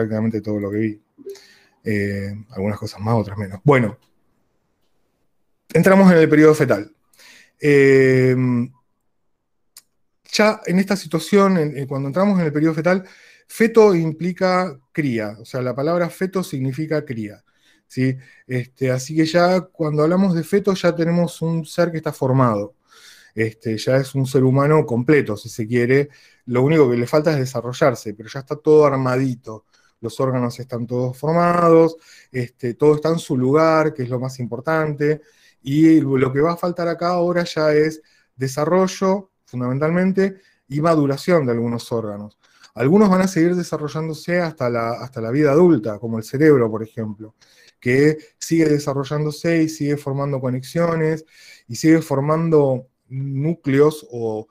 prácticamente todo lo que vi. Eh, algunas cosas más, otras menos. Bueno, entramos en el periodo fetal. Eh, ya en esta situación, cuando entramos en el periodo fetal, feto implica cría, o sea, la palabra feto significa cría. ¿sí? Este, así que ya cuando hablamos de feto ya tenemos un ser que está formado. Este, ya es un ser humano completo, si se quiere. Lo único que le falta es desarrollarse, pero ya está todo armadito. Los órganos están todos formados, este, todo está en su lugar, que es lo más importante. Y lo que va a faltar acá ahora ya es desarrollo, fundamentalmente, y maduración de algunos órganos. Algunos van a seguir desarrollándose hasta la, hasta la vida adulta, como el cerebro, por ejemplo, que sigue desarrollándose y sigue formando conexiones y sigue formando núcleos o,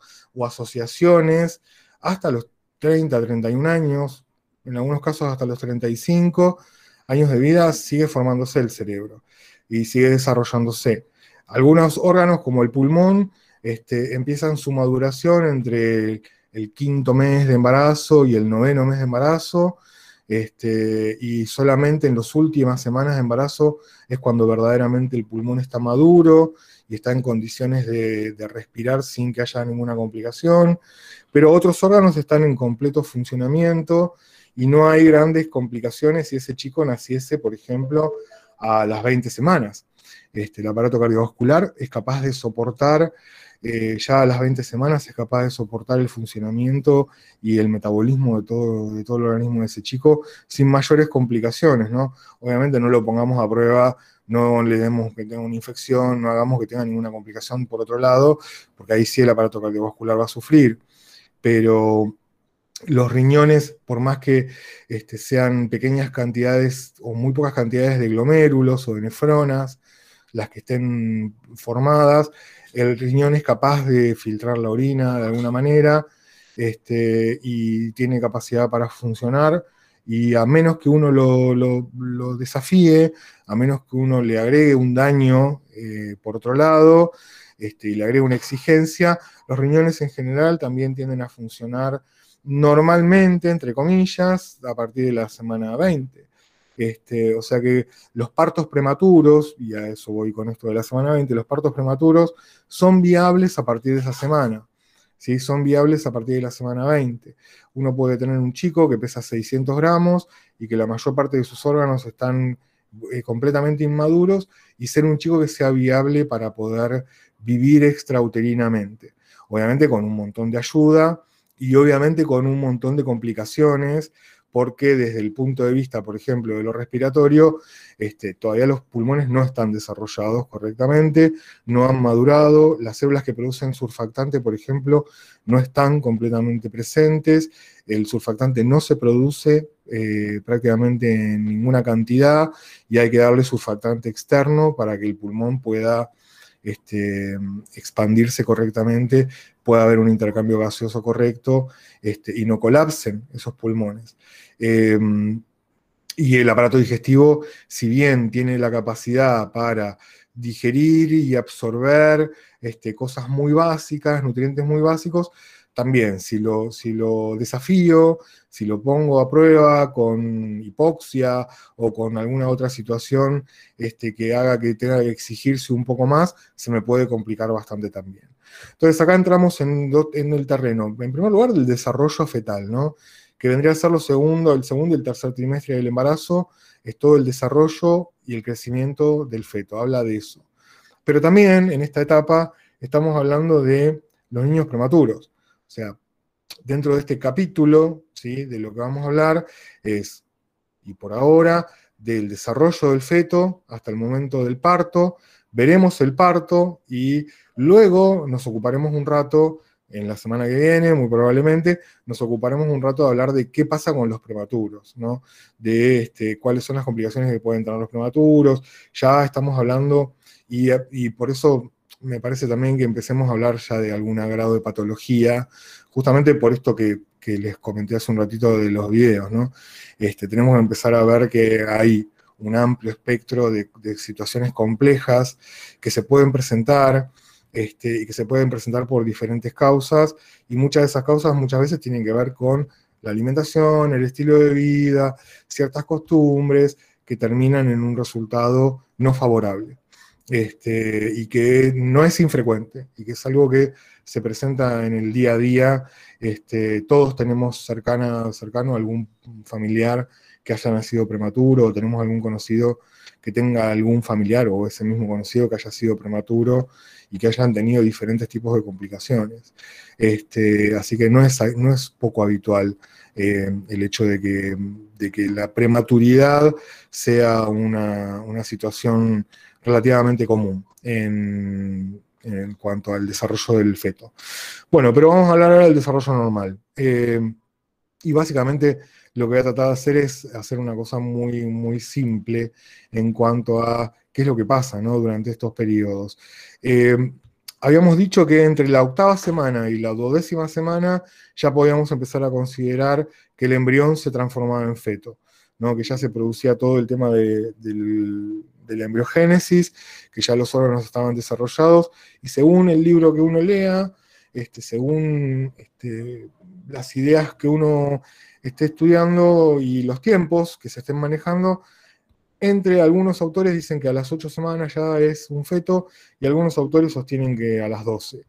asociaciones hasta los 30, 31 años, en algunos casos hasta los 35 años de vida, sigue formándose el cerebro y sigue desarrollándose. Algunos órganos, como el pulmón, este, empiezan su maduración entre el, quinto mes de embarazo y el noveno mes de embarazo, este, y solamente en las últimas semanas de embarazo es cuando verdaderamente el pulmón está maduro y está en condiciones de, respirar sin que haya ninguna complicación, pero otros órganos están en completo funcionamiento y no hay grandes complicaciones si ese chico naciese, por ejemplo, a las 20 semanas. Este, el aparato cardiovascular es capaz de soportar, eh, ya a las 20 semanas es capaz de soportar el funcionamiento y el metabolismo de todo, de todo el organismo de ese chico sin mayores complicaciones, ¿no? Obviamente no lo pongamos a prueba no le demos que tenga una infección, no hagamos que tenga ninguna complicación por otro lado, porque ahí sí el aparato cardiovascular va a sufrir. Pero los riñones, por más que este, sean pequeñas cantidades o muy pocas cantidades de glomérulos o de nefronas, las que estén formadas, el riñón es capaz de filtrar la orina de alguna manera este, y tiene capacidad para funcionar y a menos que uno lo, desafíe, a menos que uno le agregue un daño eh, por otro lado este, y le agregue una exigencia, los riñones en general también tienden a funcionar normalmente, entre comillas, a partir de la semana 20. Este, o sea que los partos prematuros, y a eso voy con esto de la semana 20, los partos prematuros son viables a partir de esa semana son viables a partir de la semana 20. Uno puede tener un chico que pesa 600 gramos y que la mayor parte de sus órganos están eh, completamente inmaduros y ser un chico que sea viable para poder vivir extrauterinamente. Obviamente con un montón de ayuda y obviamente con un montón de complicaciones porque desde el punto de vista, por ejemplo, de lo respiratorio, este, todavía los pulmones no están desarrollados correctamente, no han madurado, las células que producen surfactante, por ejemplo, no están completamente presentes, el surfactante no se produce eh, prácticamente en ninguna cantidad y hay que darle surfactante externo para que el pulmón pueda este, expandirse correctamente, pueda haber un intercambio gaseoso correcto este, y no colapsen esos pulmones. Em, y el aparato digestivo, si bien tiene la capacidad para digerir y absorber este, cosas muy básicas, nutrientes muy básicos, también si lo, si lo desafío, si lo pongo a prueba con hipoxia o con alguna otra situación este, que haga que tenga que exigirse un poco más, se me puede complicar bastante también. Entonces acá entramos en, el terreno, en primer lugar, del desarrollo fetal, ¿no? que vendría a ser lo segundo, el segundo y el tercer trimestre del embarazo, es todo el desarrollo y el crecimiento del feto, habla de eso. Pero también en esta etapa estamos hablando de los niños prematuros. O sea, dentro de este capítulo, ¿sí? de lo que vamos a hablar es, y por ahora, del desarrollo del feto hasta el momento del parto, veremos el parto y luego nos ocuparemos un rato en la semana que viene, muy probablemente, nos ocuparemos un rato de hablar de qué pasa con los prematuros, ¿no? De este, cuáles son las complicaciones que pueden tener los prematuros. Ya estamos hablando, y, por eso me parece también que empecemos a hablar ya de algún grado de patología, justamente por esto que, les comenté hace un ratito de los videos, ¿no? Este, tenemos que empezar a ver que hay un amplio espectro de, situaciones complejas que se pueden presentar este, y que se pueden presentar por diferentes causas, y muchas de esas causas muchas veces tienen que ver con la alimentación, el estilo de vida, ciertas costumbres que terminan en un resultado no favorable. Este, y que no es infrecuente, y que es algo que se presenta en el día a día. Este, todos tenemos cercano a algún familiar que haya nacido prematuro, o tenemos algún conocido que tenga algún familiar o ese mismo conocido que haya sido prematuro y que hayan tenido diferentes tipos de complicaciones. Este, así que no es, no es poco habitual eh, el hecho de que, de que, la prematuridad sea una, una situación relativamente común en, cuanto al desarrollo del feto. Bueno, pero vamos a hablar ahora del desarrollo normal. Eh, y básicamente lo que voy a tratar de hacer es hacer una cosa muy, muy simple en cuanto a qué es lo que pasa durante estos periodos. Eh, habíamos dicho que entre la octava semana y la duodécima semana ya podíamos empezar a considerar que el embrión se transformaba en feto, ¿no? que ya se producía todo el tema del, de la embriogénesis, que ya los órganos estaban desarrollados, y según el libro que uno lea, este, según este, las ideas que uno esté estudiando y los tiempos que se estén manejando, entre algunos autores dicen que a las 8 semanas ya es un feto y algunos autores sostienen que a las 12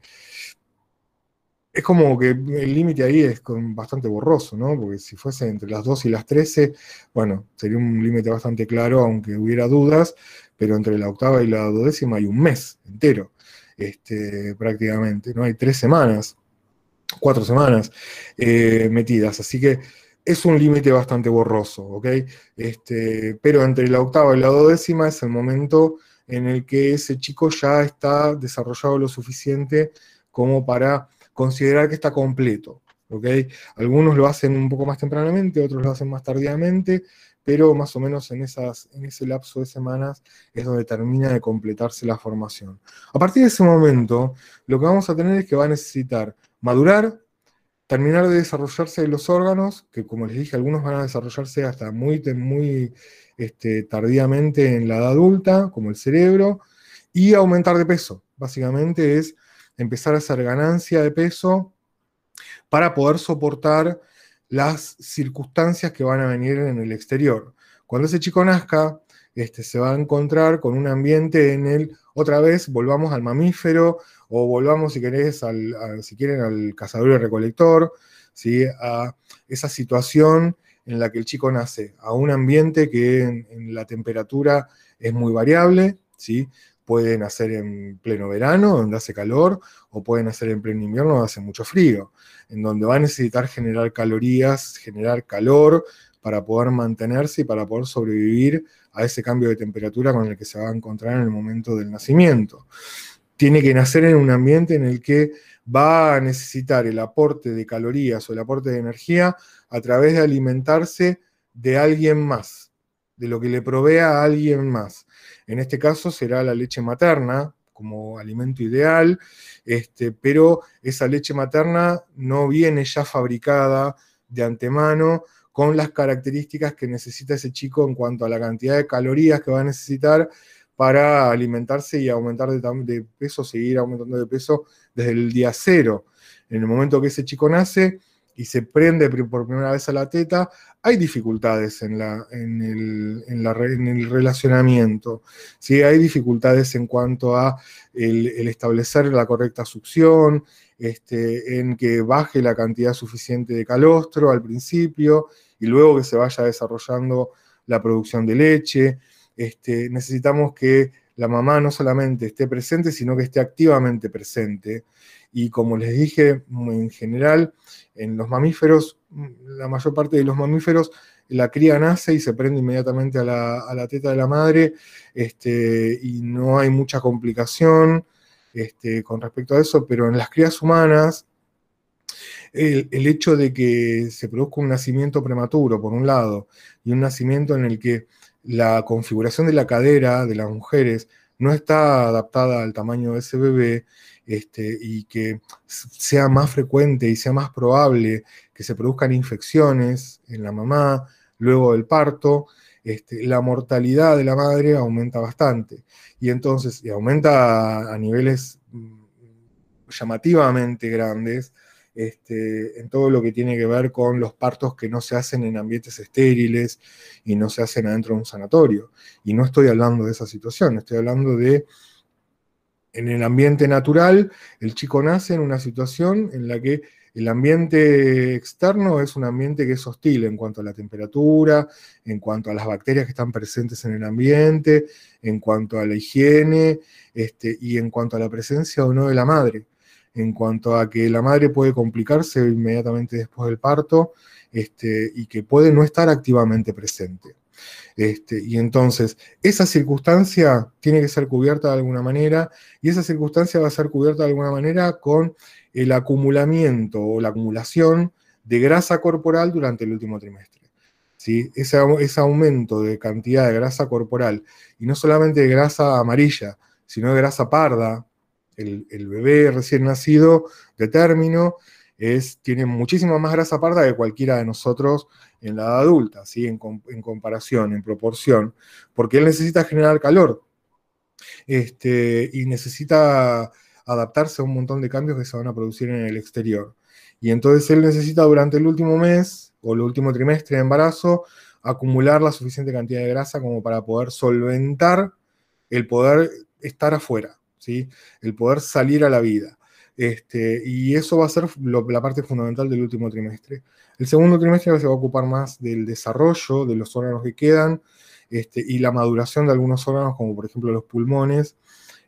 es como que el límite ahí es bastante borroso, ¿no? Porque si fuese entre las 2 y las 13, bueno, sería un límite bastante claro, aunque hubiera dudas, pero entre la octava y la duodécima hay un mes entero, este, prácticamente, ¿no? Hay tres semanas, cuatro semanas eh, metidas, así que es un límite bastante borroso. Este, pero entre la octava y la duodécima es el momento en el que ese chico ya está desarrollado lo suficiente como para considerar que está completo. Algunos lo hacen un poco más tempranamente, otros lo hacen más tardíamente, pero más o menos en, esas, en ese lapso de semanas es donde termina de completarse la formación. A partir de ese momento, lo que vamos a tener es que va a necesitar madurar, terminar de desarrollarse los órganos, que como les dije, algunos van a desarrollarse hasta muy, muy este, tardíamente en la edad adulta, como el cerebro, y aumentar de peso. Básicamente es empezar a hacer ganancia de peso para poder soportar las circunstancias que van a venir en el exterior. Cuando ese chico nazca, este, se va a encontrar con un ambiente en el, otra vez, volvamos al mamífero, o volvamos, si querés, al, si quieren, al cazador y recolector, ¿sí? a esa situación en la que el chico nace, a un ambiente que en, la temperatura es muy variable, ¿sí? pueden hacer en pleno verano, donde hace calor, o pueden hacer en pleno invierno, donde hace mucho frío, en donde va a necesitar generar calorías, generar calor para poder mantenerse y para poder sobrevivir a ese cambio de temperatura con el que se va a encontrar en el momento del nacimiento. Tiene que nacer en un ambiente en el que va a necesitar el aporte de calorías o el aporte de energía a través de alimentarse de alguien más, de lo que le provea a alguien más. En este caso será la leche materna como alimento ideal, este, pero esa leche materna no viene ya fabricada de antemano con las características que necesita ese chico en cuanto a la cantidad de calorías que va a necesitar para alimentarse y aumentar de, peso, seguir aumentando de peso desde el día cero. En el momento que ese chico nace, y se prende por primera vez a la teta, hay dificultades en, el, relacionamiento. ¿sí? Hay dificultades en cuanto a el, establecer la correcta succión, este, en que baje la cantidad suficiente de calostro al principio y luego que se vaya desarrollando la producción de leche. Este, necesitamos que la mamá no solamente esté presente, sino que esté activamente presente. Y como les dije, en general, en los mamíferos, la mayor parte de los mamíferos, la cría nace y se prende inmediatamente a la, teta de la madre este, y no hay mucha complicación este, con respecto a eso, pero en las crías humanas, el, hecho de que se produzca un nacimiento prematuro, por un lado, y un nacimiento en el que la configuración de la cadera de las mujeres no está adaptada al tamaño de ese bebé, este, y que sea más frecuente y sea más probable que se produzcan infecciones en la mamá luego del parto, este, la mortalidad de la madre aumenta bastante. Y entonces, y aumenta a, niveles mm, llamativamente grandes, este, en todo lo que tiene que ver con los partos que no se hacen en ambientes estériles y no se hacen adentro de un sanatorio. Y no estoy hablando de esa situación, estoy hablando de en el ambiente natural, el chico nace en una situación en la que el ambiente externo es un ambiente que es hostil en cuanto a la temperatura, en cuanto a las bacterias que están presentes en el ambiente, en cuanto a la higiene este, y en cuanto a la presencia o no de la madre, en cuanto a que la madre puede complicarse inmediatamente después del parto este, y que puede no estar activamente presente. Este, y entonces, esa circunstancia tiene que ser cubierta de alguna manera, y esa circunstancia va a ser cubierta de alguna manera con el acumulamiento o la acumulación de grasa corporal durante el último trimestre. ¿sí? Ese, ese aumento de cantidad de grasa corporal, y no solamente de grasa amarilla, sino de grasa parda, el, bebé recién nacido de término, es, tiene muchísima más grasa parda que cualquiera de nosotros en la edad adulta, ¿sí? en, comparación, en proporción, porque él necesita generar calor este, y necesita adaptarse a un montón de cambios que se van a producir en el exterior. Y entonces él necesita durante el último mes o el último trimestre de embarazo acumular la suficiente cantidad de grasa como para poder solventar el poder estar afuera, ¿sí? el poder salir a la vida. Este, y eso va a ser la parte fundamental del último trimestre. El segundo trimestre se va a ocupar más del desarrollo de los órganos que quedan este, y la maduración de algunos órganos, como por ejemplo los pulmones,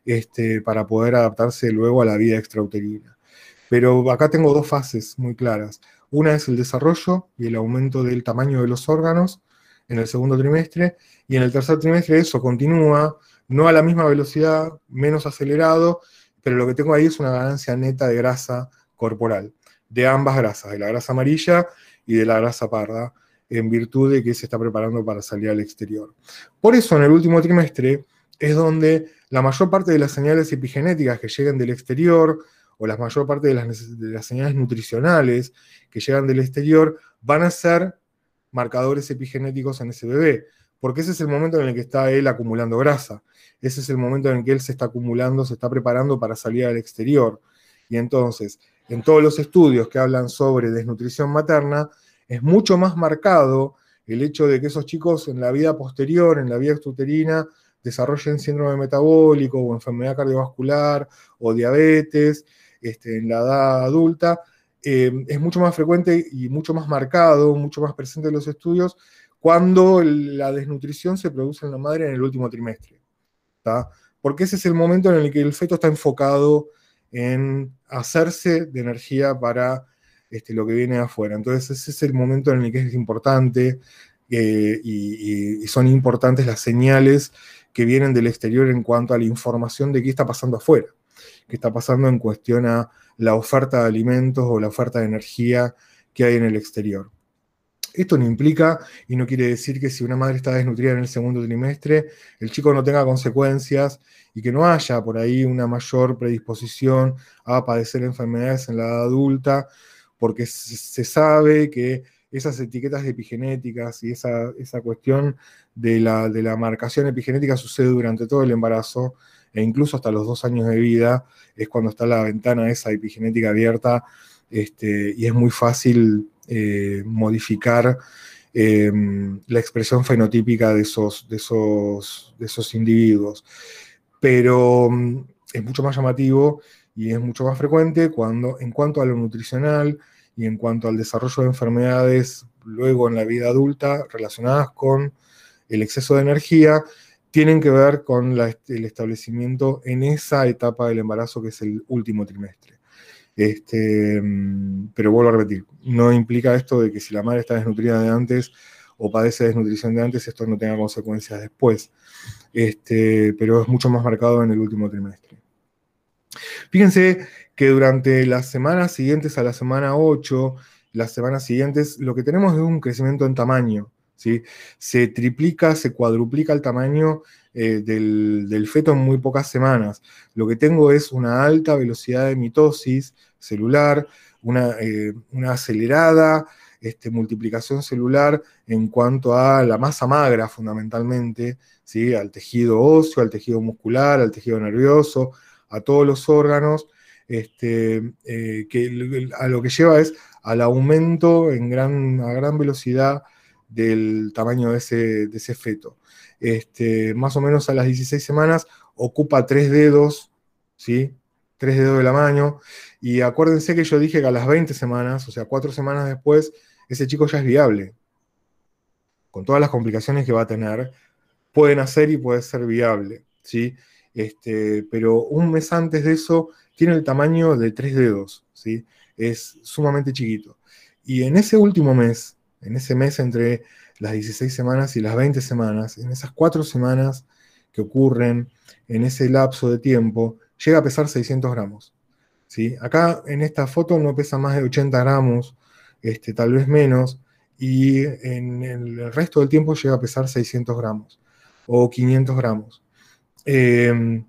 este, para poder adaptarse luego a la vida extrauterina. Pero acá tengo dos fases muy claras. Una es el desarrollo y el aumento del tamaño de los órganos en el segundo trimestre, y en el tercer trimestre eso continúa, no a la misma velocidad, menos acelerado, pero lo que tengo ahí es una ganancia neta de grasa corporal, de ambas grasas, de la grasa amarilla y de la grasa parda, en virtud de que se está preparando para salir al exterior. Por eso en el último trimestre es donde la mayor parte de las señales epigenéticas que llegan del exterior, o la mayor parte de las, de las señales nutricionales que llegan del exterior, van a ser marcadores epigenéticos en ese bebé porque ese es el momento en el que está él acumulando grasa, ese es el momento en el que él se está acumulando, se está preparando para salir al exterior. Y entonces, en todos los estudios que hablan sobre desnutrición materna, es mucho más marcado el hecho de que esos chicos en la vida posterior, en la vida extruterina, desarrollen síndrome metabólico o enfermedad cardiovascular o diabetes este, en la edad adulta, eh, es mucho más frecuente y mucho más marcado, mucho más presente en los estudios cuando la desnutrición se produce en la madre en el último trimestre. Porque ese es el momento en el que el feto está enfocado en hacerse de energía para este, lo que viene afuera. Entonces ese es el momento en el que es importante eh, y, son importantes las señales que vienen del exterior en cuanto a la información de qué está pasando afuera, qué está pasando en cuestión a la oferta de alimentos o la oferta de energía que hay en el exterior. Esto no implica y no quiere decir que si una madre está desnutrida en el segundo trimestre, el chico no tenga consecuencias y que no haya por ahí una mayor predisposición a padecer enfermedades en la edad adulta, porque se sabe que esas etiquetas epigenéticas y esa, esa cuestión de la, de la marcación epigenética sucede durante todo el embarazo e incluso hasta los dos años de vida, es cuando está la ventana esa epigenética abierta este, y es muy fácil eh, modificar em, la expresión fenotípica de esos individuos. Pero mm, es mucho más llamativo y es mucho más frecuente cuando, en cuanto a lo nutricional y en cuanto al desarrollo de enfermedades luego en la vida adulta relacionadas con el exceso de energía, tienen que ver con el establecimiento en esa etapa del embarazo que es el último trimestre. Este, mm, pero vuelvo a repetir, no implica esto de que si la madre está desnutrida de antes o padece desnutrición de antes, esto no tenga consecuencias después. Este, pero es mucho más marcado en el último trimestre. Fíjense que durante las semanas siguientes a la semana 8, las semanas siguientes, lo que tenemos es un crecimiento en tamaño. Se triplica, se cuadruplica el tamaño eh, del, feto en muy pocas semanas. Lo que tengo es una alta velocidad de mitosis celular, una, eh, acelerada este, multiplicación celular en cuanto a la masa magra fundamentalmente, ¿sí? al tejido óseo, al tejido muscular, al tejido nervioso, a todos los órganos. este, eh, que a lo que lleva es al aumento en gran, a gran velocidad del tamaño de ese, de ese feto. Este, más o menos a las 16 semanas ocupa tres dedos, ¿sí? Tres dedos de la mano. Y acuérdense que yo dije que a las 20 semanas, o sea, cuatro semanas después, ese chico ya es viable. Con todas las complicaciones que va a tener, puede nacer y puede ser viable, ¿sí? Este, pero un mes antes de eso tiene el tamaño de tres dedos, ¿sí? Es sumamente chiquito. Y en ese último mes, en ese mes entre las 16 semanas y las 20 semanas, en esas cuatro semanas que ocurren en ese lapso de tiempo, llega a pesar 600 gramos. ¿sí? Acá en esta foto no pesa más de 80 gramos, este, tal vez menos, y en el resto del tiempo llega a pesar 600 gramos o 500 gramos. Em,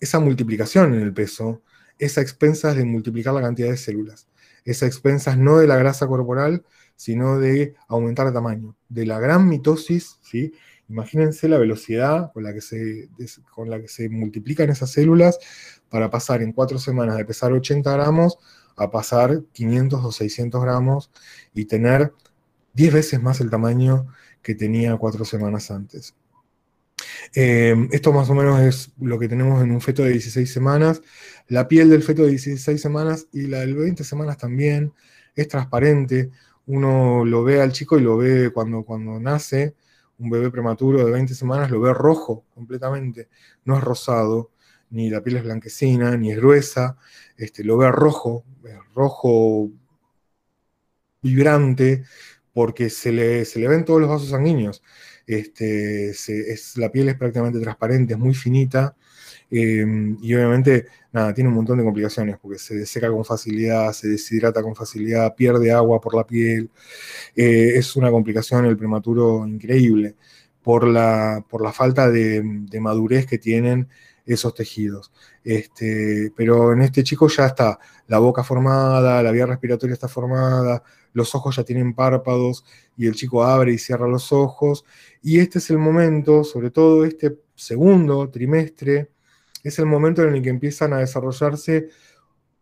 esa multiplicación en el peso es a expensas de multiplicar la cantidad de células, es a expensas no de la grasa corporal, sino de aumentar el tamaño, de la gran mitosis, ¿sí? Imagínense la velocidad con la, que se, con la que se multiplican esas células para pasar en cuatro semanas de pesar 80 gramos a pasar 500 o 600 gramos y tener 10 veces más el tamaño que tenía cuatro semanas antes. Eh, esto más o menos es lo que tenemos en un feto de 16 semanas. La piel del feto de 16 semanas y la de 20 semanas también es transparente. Uno lo ve al chico y lo ve cuando, cuando nace. Un bebé prematuro de 20 semanas lo ve rojo completamente. No es rosado, ni la piel es blanquecina, ni es gruesa. Este, lo ve rojo, rojo vibrante, porque se le, se le ven todos los vasos sanguíneos. Este, es, la piel es prácticamente transparente, es muy finita. Em, y obviamente, nada, tiene un montón de complicaciones porque se seca con facilidad, se deshidrata con facilidad, pierde agua por la piel. Eh, es una complicación el prematuro increíble por la, por la falta de, madurez que tienen esos tejidos. Este, pero en este chico ya está la boca formada, la vía respiratoria está formada, los ojos ya tienen párpados y el chico abre y cierra los ojos. Y este es el momento, sobre todo este segundo trimestre, es el momento en el que empiezan a desarrollarse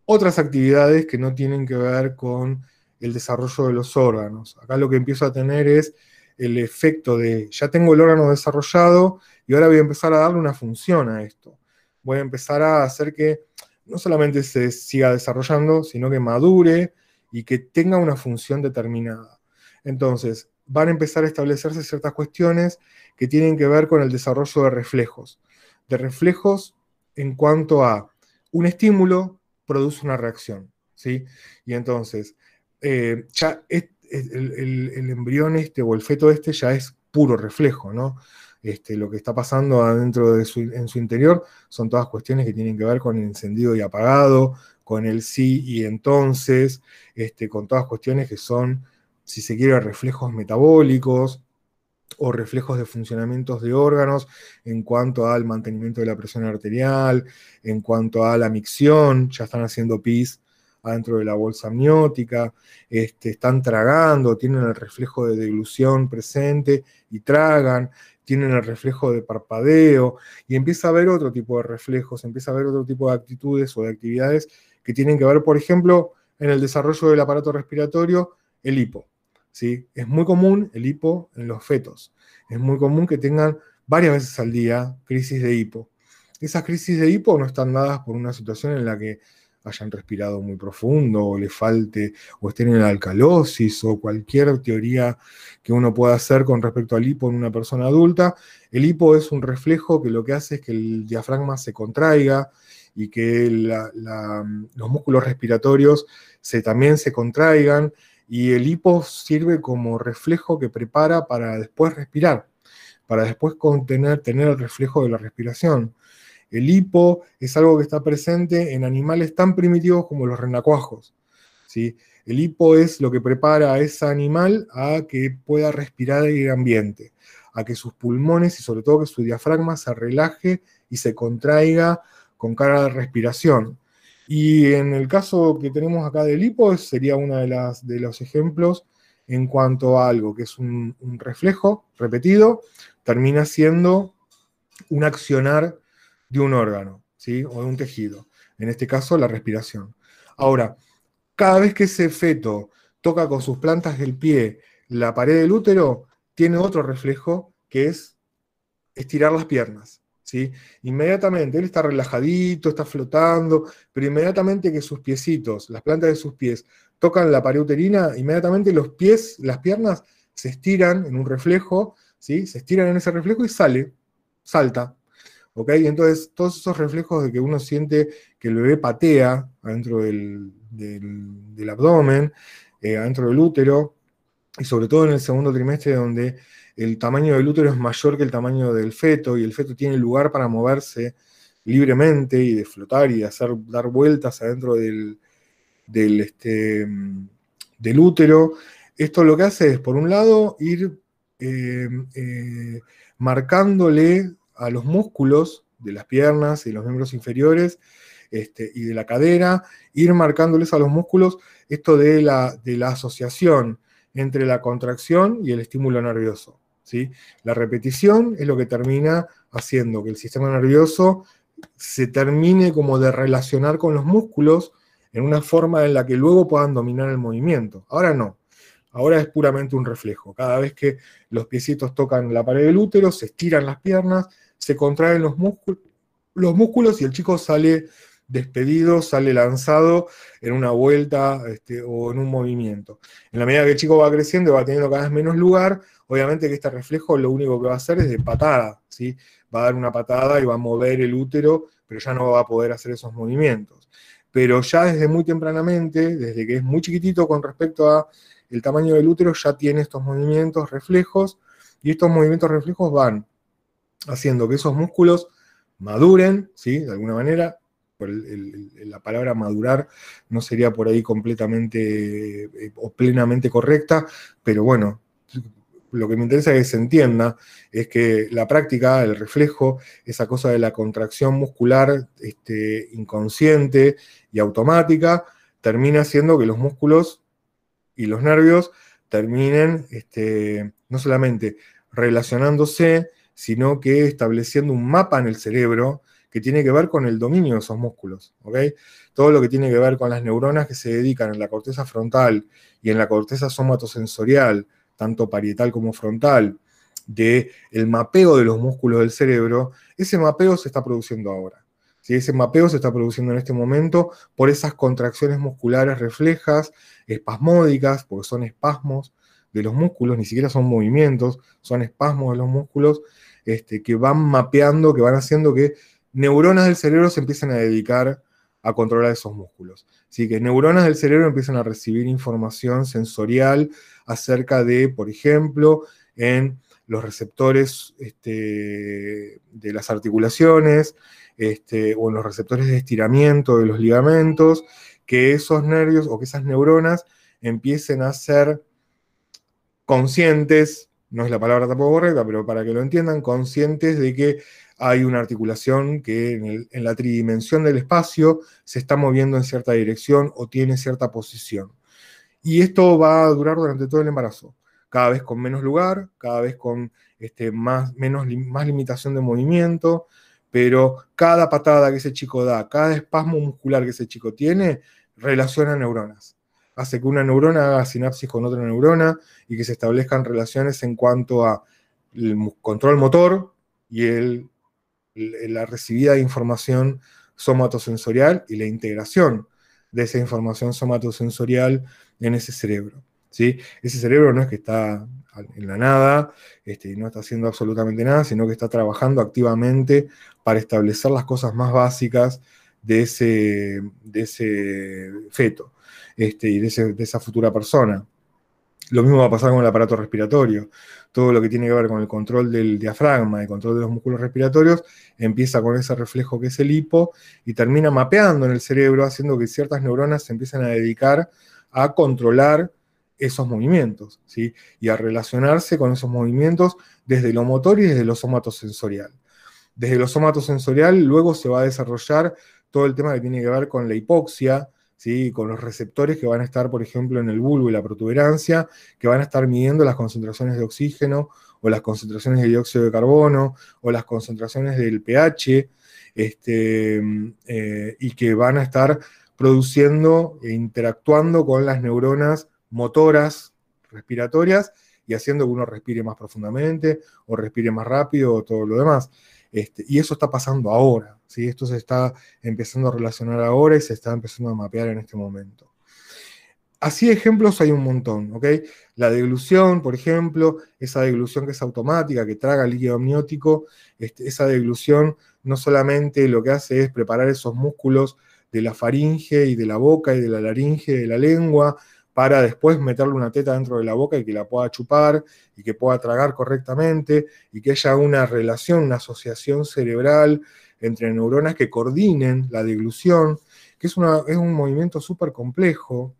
otras actividades que no tienen que ver con el desarrollo de los órganos. Acá lo que empiezo a tener es el efecto de, ya tengo el órgano desarrollado y ahora voy a empezar a darle una función a esto. Voy a empezar a hacer que no solamente se siga desarrollando, sino que madure, y que tenga una función determinada. Entonces, van a empezar a establecerse ciertas cuestiones que tienen que ver con el desarrollo de reflejos. De reflejos en cuanto a un estímulo produce una reacción. ¿sí? Y entonces, eh, ya el, embrión este o el feto este ya es puro reflejo, ¿no? Este, lo que está pasando adentro de su, en su interior son todas cuestiones que tienen que ver con el encendido y apagado, con el sí y entonces, este, con todas cuestiones que son, si se quiere, reflejos metabólicos o reflejos de funcionamientos de órganos en cuanto al mantenimiento de la presión arterial, en cuanto a la micción, ya están haciendo pis adentro de la bolsa amniótica, este, están tragando, tienen el reflejo de deglución presente y tragan, tienen el reflejo de parpadeo, y empieza a haber otro tipo de reflejos, empieza a haber otro tipo de actitudes o de actividades que tienen que ver, por ejemplo, en el desarrollo del aparato respiratorio, el hipo. ¿Sí? Es muy común el hipo en los fetos. Es muy común que tengan varias veces al día crisis de hipo. Esas crisis de hipo no están dadas por una situación en la que hayan respirado muy profundo o le falte o estén en la alcalosis o cualquier teoría que uno pueda hacer con respecto al hipo en una persona adulta. El hipo es un reflejo que lo que hace es que el diafragma se contraiga y que los músculos respiratorios también se contraigan y el hipo sirve como reflejo que prepara para después respirar, para después tener el reflejo de la respiración. El hipo es algo que está presente en animales tan primitivos como los renacuajos. ¿sí? El hipo es lo que prepara a ese animal a que pueda respirar el ambiente, a que sus pulmones y sobre todo que su diafragma se relaje y se contraiga con cara de respiración. Y en el caso que tenemos acá del hipo, sería uno de, las, de los ejemplos en cuanto a algo que es un, reflejo repetido, termina siendo un accionar de un órgano ¿sí? o de un tejido. en este caso la respiración. Ahora, cada vez que ese feto toca con sus plantas del pie la pared del útero, tiene otro reflejo que es estirar las piernas. ¿Sí? Inmediatamente, él está relajadito, está flotando, pero inmediatamente que sus piecitos, las plantas de sus pies, tocan la pared uterina, inmediatamente los pies, las piernas se estiran en un reflejo, ¿sí? se estiran en ese reflejo y sale, salta. ¿ok? Entonces, todos esos reflejos de que uno siente que el bebé patea adentro del, abdomen, eh, adentro del útero, y sobre todo en el segundo trimestre donde el tamaño del útero es mayor que el tamaño del feto y el feto tiene lugar para moverse libremente y de flotar y de hacer, dar vueltas adentro este, del útero. Esto lo que hace es, por un lado, ir eh, eh, marcándole a los músculos de las piernas y los miembros inferiores este, y de la cadera, ir marcándoles a los músculos esto de la asociación entre la contracción y el estímulo nervioso. La repetición es lo que termina haciendo que el sistema nervioso se termine como de relacionar con los músculos en una forma en la que luego puedan dominar el movimiento. Ahora no. Ahora es puramente un reflejo. Cada vez que los piecitos tocan la pared del útero, se estiran las piernas, se contraen los músculos, los músculos y el chico sale despedido, sale lanzado en una vuelta este, o en un movimiento. En la medida que el chico va creciendo, va teniendo cada vez menos lugar, obviamente que este reflejo lo único que va a hacer es de patada, ¿sí? Va a dar una patada y va a mover el útero, pero ya no va a poder hacer esos movimientos pero ya desde muy tempranamente, desde que es muy chiquitito con respecto a el tamaño del útero, ya tiene estos movimientos reflejos, y estos movimientos reflejos van haciendo que esos músculos maduren, ¿sí? De alguna manera, la palabra madurar no sería por ahí completamente eh, o plenamente correcta, pero bueno, lo que me interesa que se entienda es que la práctica, el reflejo, esa cosa de la contracción muscular este, inconsciente y automática, termina haciendo que los músculos y los nervios terminen este, no solamente relacionándose, sino que estableciendo un mapa en el cerebro que tiene que ver con el dominio de esos músculos. Todo lo que tiene que ver con las neuronas que se dedican en la corteza frontal y en la corteza somatosensorial tanto parietal como frontal, de el mapeo de los músculos del cerebro, ese mapeo se está produciendo ahora. Si Ese mapeo se está produciendo en este momento por esas contracciones musculares reflejas, espasmódicas, porque son espasmos de los músculos, ni siquiera son movimientos, son espasmos de los músculos, este, que van mapeando, que van haciendo que neuronas del cerebro se empiecen a dedicar a controlar esos músculos. Así que neuronas del cerebro empiezan a recibir información sensorial acerca de, por ejemplo, en los receptores este, de las articulaciones este, o en los receptores de estiramiento de los ligamentos, que esos nervios o que esas neuronas empiecen a ser conscientes, no es la palabra tampoco correcta, pero para que lo entiendan, conscientes de que hay una articulación que en, la tridimensión del espacio se está moviendo en cierta dirección o tiene cierta posición. Y esto va a durar durante todo el embarazo, cada vez con menos lugar, cada vez con este, más, menos, más limitación de movimiento, pero cada patada que ese chico da, cada espasmo muscular que ese chico tiene, relaciona neuronas. Hace que una neurona haga sinapsis con otra neurona y que se establezcan relaciones en cuanto a el control motor y el la recibida de información somatosensorial y la integración de esa información somatosensorial en ese cerebro. ¿sí? Ese cerebro no es que está en la nada, este, no está haciendo absolutamente nada, sino que está trabajando activamente para establecer las cosas más básicas de ese, de ese feto este, y de, de esa futura persona. Lo mismo va a pasar con el aparato respiratorio. Todo lo que tiene que ver con el control del diafragma, el control de los músculos respiratorios, empieza con ese reflejo que es el hipo y termina mapeando en el cerebro, haciendo que ciertas neuronas se empiecen a dedicar a controlar esos movimientos, ¿sí? Y a relacionarse con esos movimientos desde lo motor y desde lo somatosensorial. Desde lo somatosensorial luego se va a desarrollar todo el tema que tiene que ver con la hipoxia, con los receptores que van a estar, por ejemplo, en el bulbo y la protuberancia, que van a estar midiendo las concentraciones de oxígeno o las concentraciones de dióxido de carbono, o las concentraciones del pH, este, eh, y que van a estar produciendo e interactuando con las neuronas motoras respiratorias y haciendo que uno respire más profundamente o respire más rápido o todo lo demás. Este, y eso está pasando ahora, ¿sí? esto se está empezando a relacionar ahora y se está empezando a mapear en este momento. Así ejemplos hay un montón, ¿ok? La deglución, por ejemplo, esa deglución que es automática, que traga líquido amniótico, este, esa deglución no solamente lo que hace es preparar esos músculos de la faringe y de la boca y de la laringe de la lengua para después meterle una teta dentro de la boca y que la pueda chupar y que pueda tragar correctamente y que haya una relación, una asociación cerebral entre neuronas que coordinen la deglución, que es, una, un movimiento súper complejo,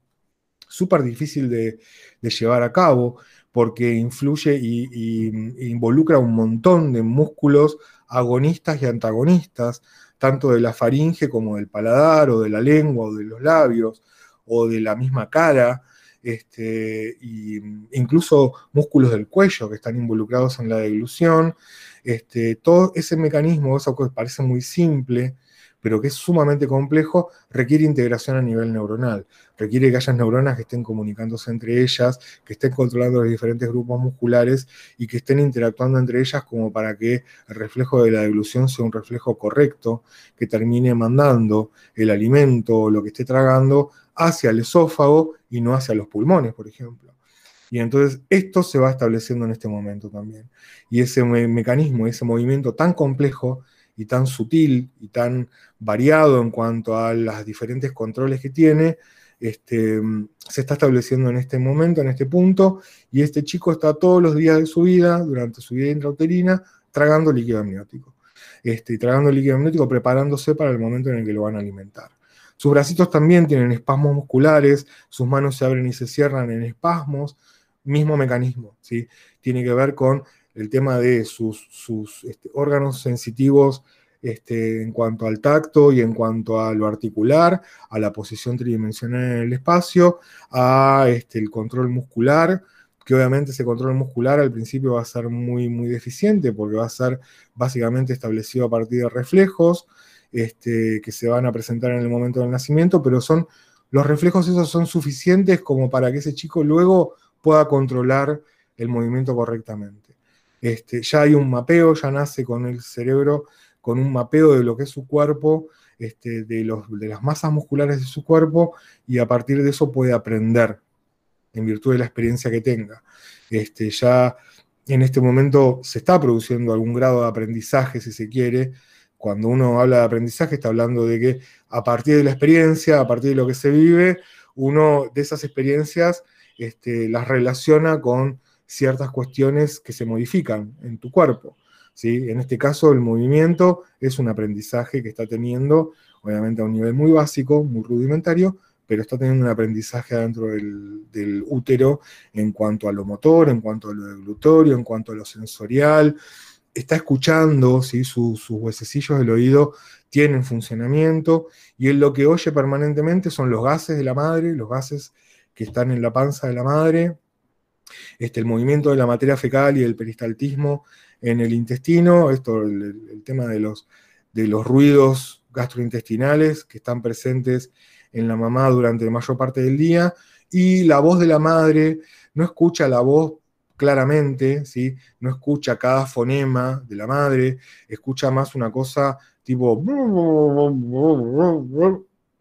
súper difícil de, llevar a cabo, porque influye y, involucra un montón de músculos agonistas y antagonistas, tanto de la faringe como del paladar, o de la lengua, o de los labios, o de la misma cara, este, y incluso músculos del cuello que están involucrados en la deglución. Este, todo ese mecanismo, eso que parece muy simple, pero que es sumamente complejo, requiere integración a nivel neuronal. Requiere que haya neuronas que estén comunicándose entre ellas, que estén controlando los diferentes grupos musculares y que estén interactuando entre ellas como para que el reflejo de la deglución sea un reflejo correcto, que termine mandando el alimento o lo que esté tragando hacia el esófago y no hacia los pulmones, por ejemplo. Y entonces esto se va estableciendo en este momento también. Y ese mecanismo, ese movimiento tan complejo y tan sutil y tan variado en cuanto a los diferentes controles que tiene, este, se está estableciendo en este momento, en este punto, y este chico está todos los días de su vida, durante su vida intrauterina, tragando líquido amniótico. Este, tragando líquido amniótico, preparándose para el momento en el que lo van a alimentar. Sus bracitos también tienen espasmos musculares, sus manos se abren y se cierran en espasmos, mismo mecanismo, ¿sí? Tiene que ver con el tema de sus, sus este, órganos sensitivos este, en cuanto al tacto y en cuanto a lo articular, a la posición tridimensional en el espacio, a este, el control muscular, que obviamente ese control muscular al principio va a ser muy, muy deficiente porque va a ser básicamente establecido a partir de reflejos este, que se van a presentar en el momento del nacimiento, pero son los reflejos esos son suficientes como para que ese chico luego pueda controlar el movimiento correctamente. Este, ya hay un mapeo, ya nace con el cerebro, con un mapeo de lo que es su cuerpo, este, de, las masas musculares de su cuerpo, y a partir de eso puede aprender en virtud de la experiencia que tenga. Ya en este momento se está produciendo algún grado de aprendizaje, si se quiere. Cuando uno habla de aprendizaje, está hablando de que a partir de la experiencia, a partir de lo que se vive, uno de esas experiencias las relaciona con ciertas cuestiones que se modifican en tu cuerpo. ¿sí? En este caso, el movimiento es un aprendizaje que está teniendo, obviamente a un nivel muy básico, muy rudimentario, pero está teniendo un aprendizaje dentro del, útero en cuanto a lo motor, en cuanto a lo deglutorio, en cuanto a lo sensorial. Está escuchando, ¿sí? sus, sus huesecillos del oído tienen funcionamiento y él lo que oye permanentemente son los gases de la madre, los gases que están en la panza de la madre, este, el movimiento de la materia fecal y el peristaltismo en el intestino, esto, el, tema de los, de los ruidos gastrointestinales que están presentes en la mamá durante la mayor parte del día, y la voz de la madre no escucha la voz claramente, ¿sí? no escucha cada fonema de la madre, escucha más una cosa tipo,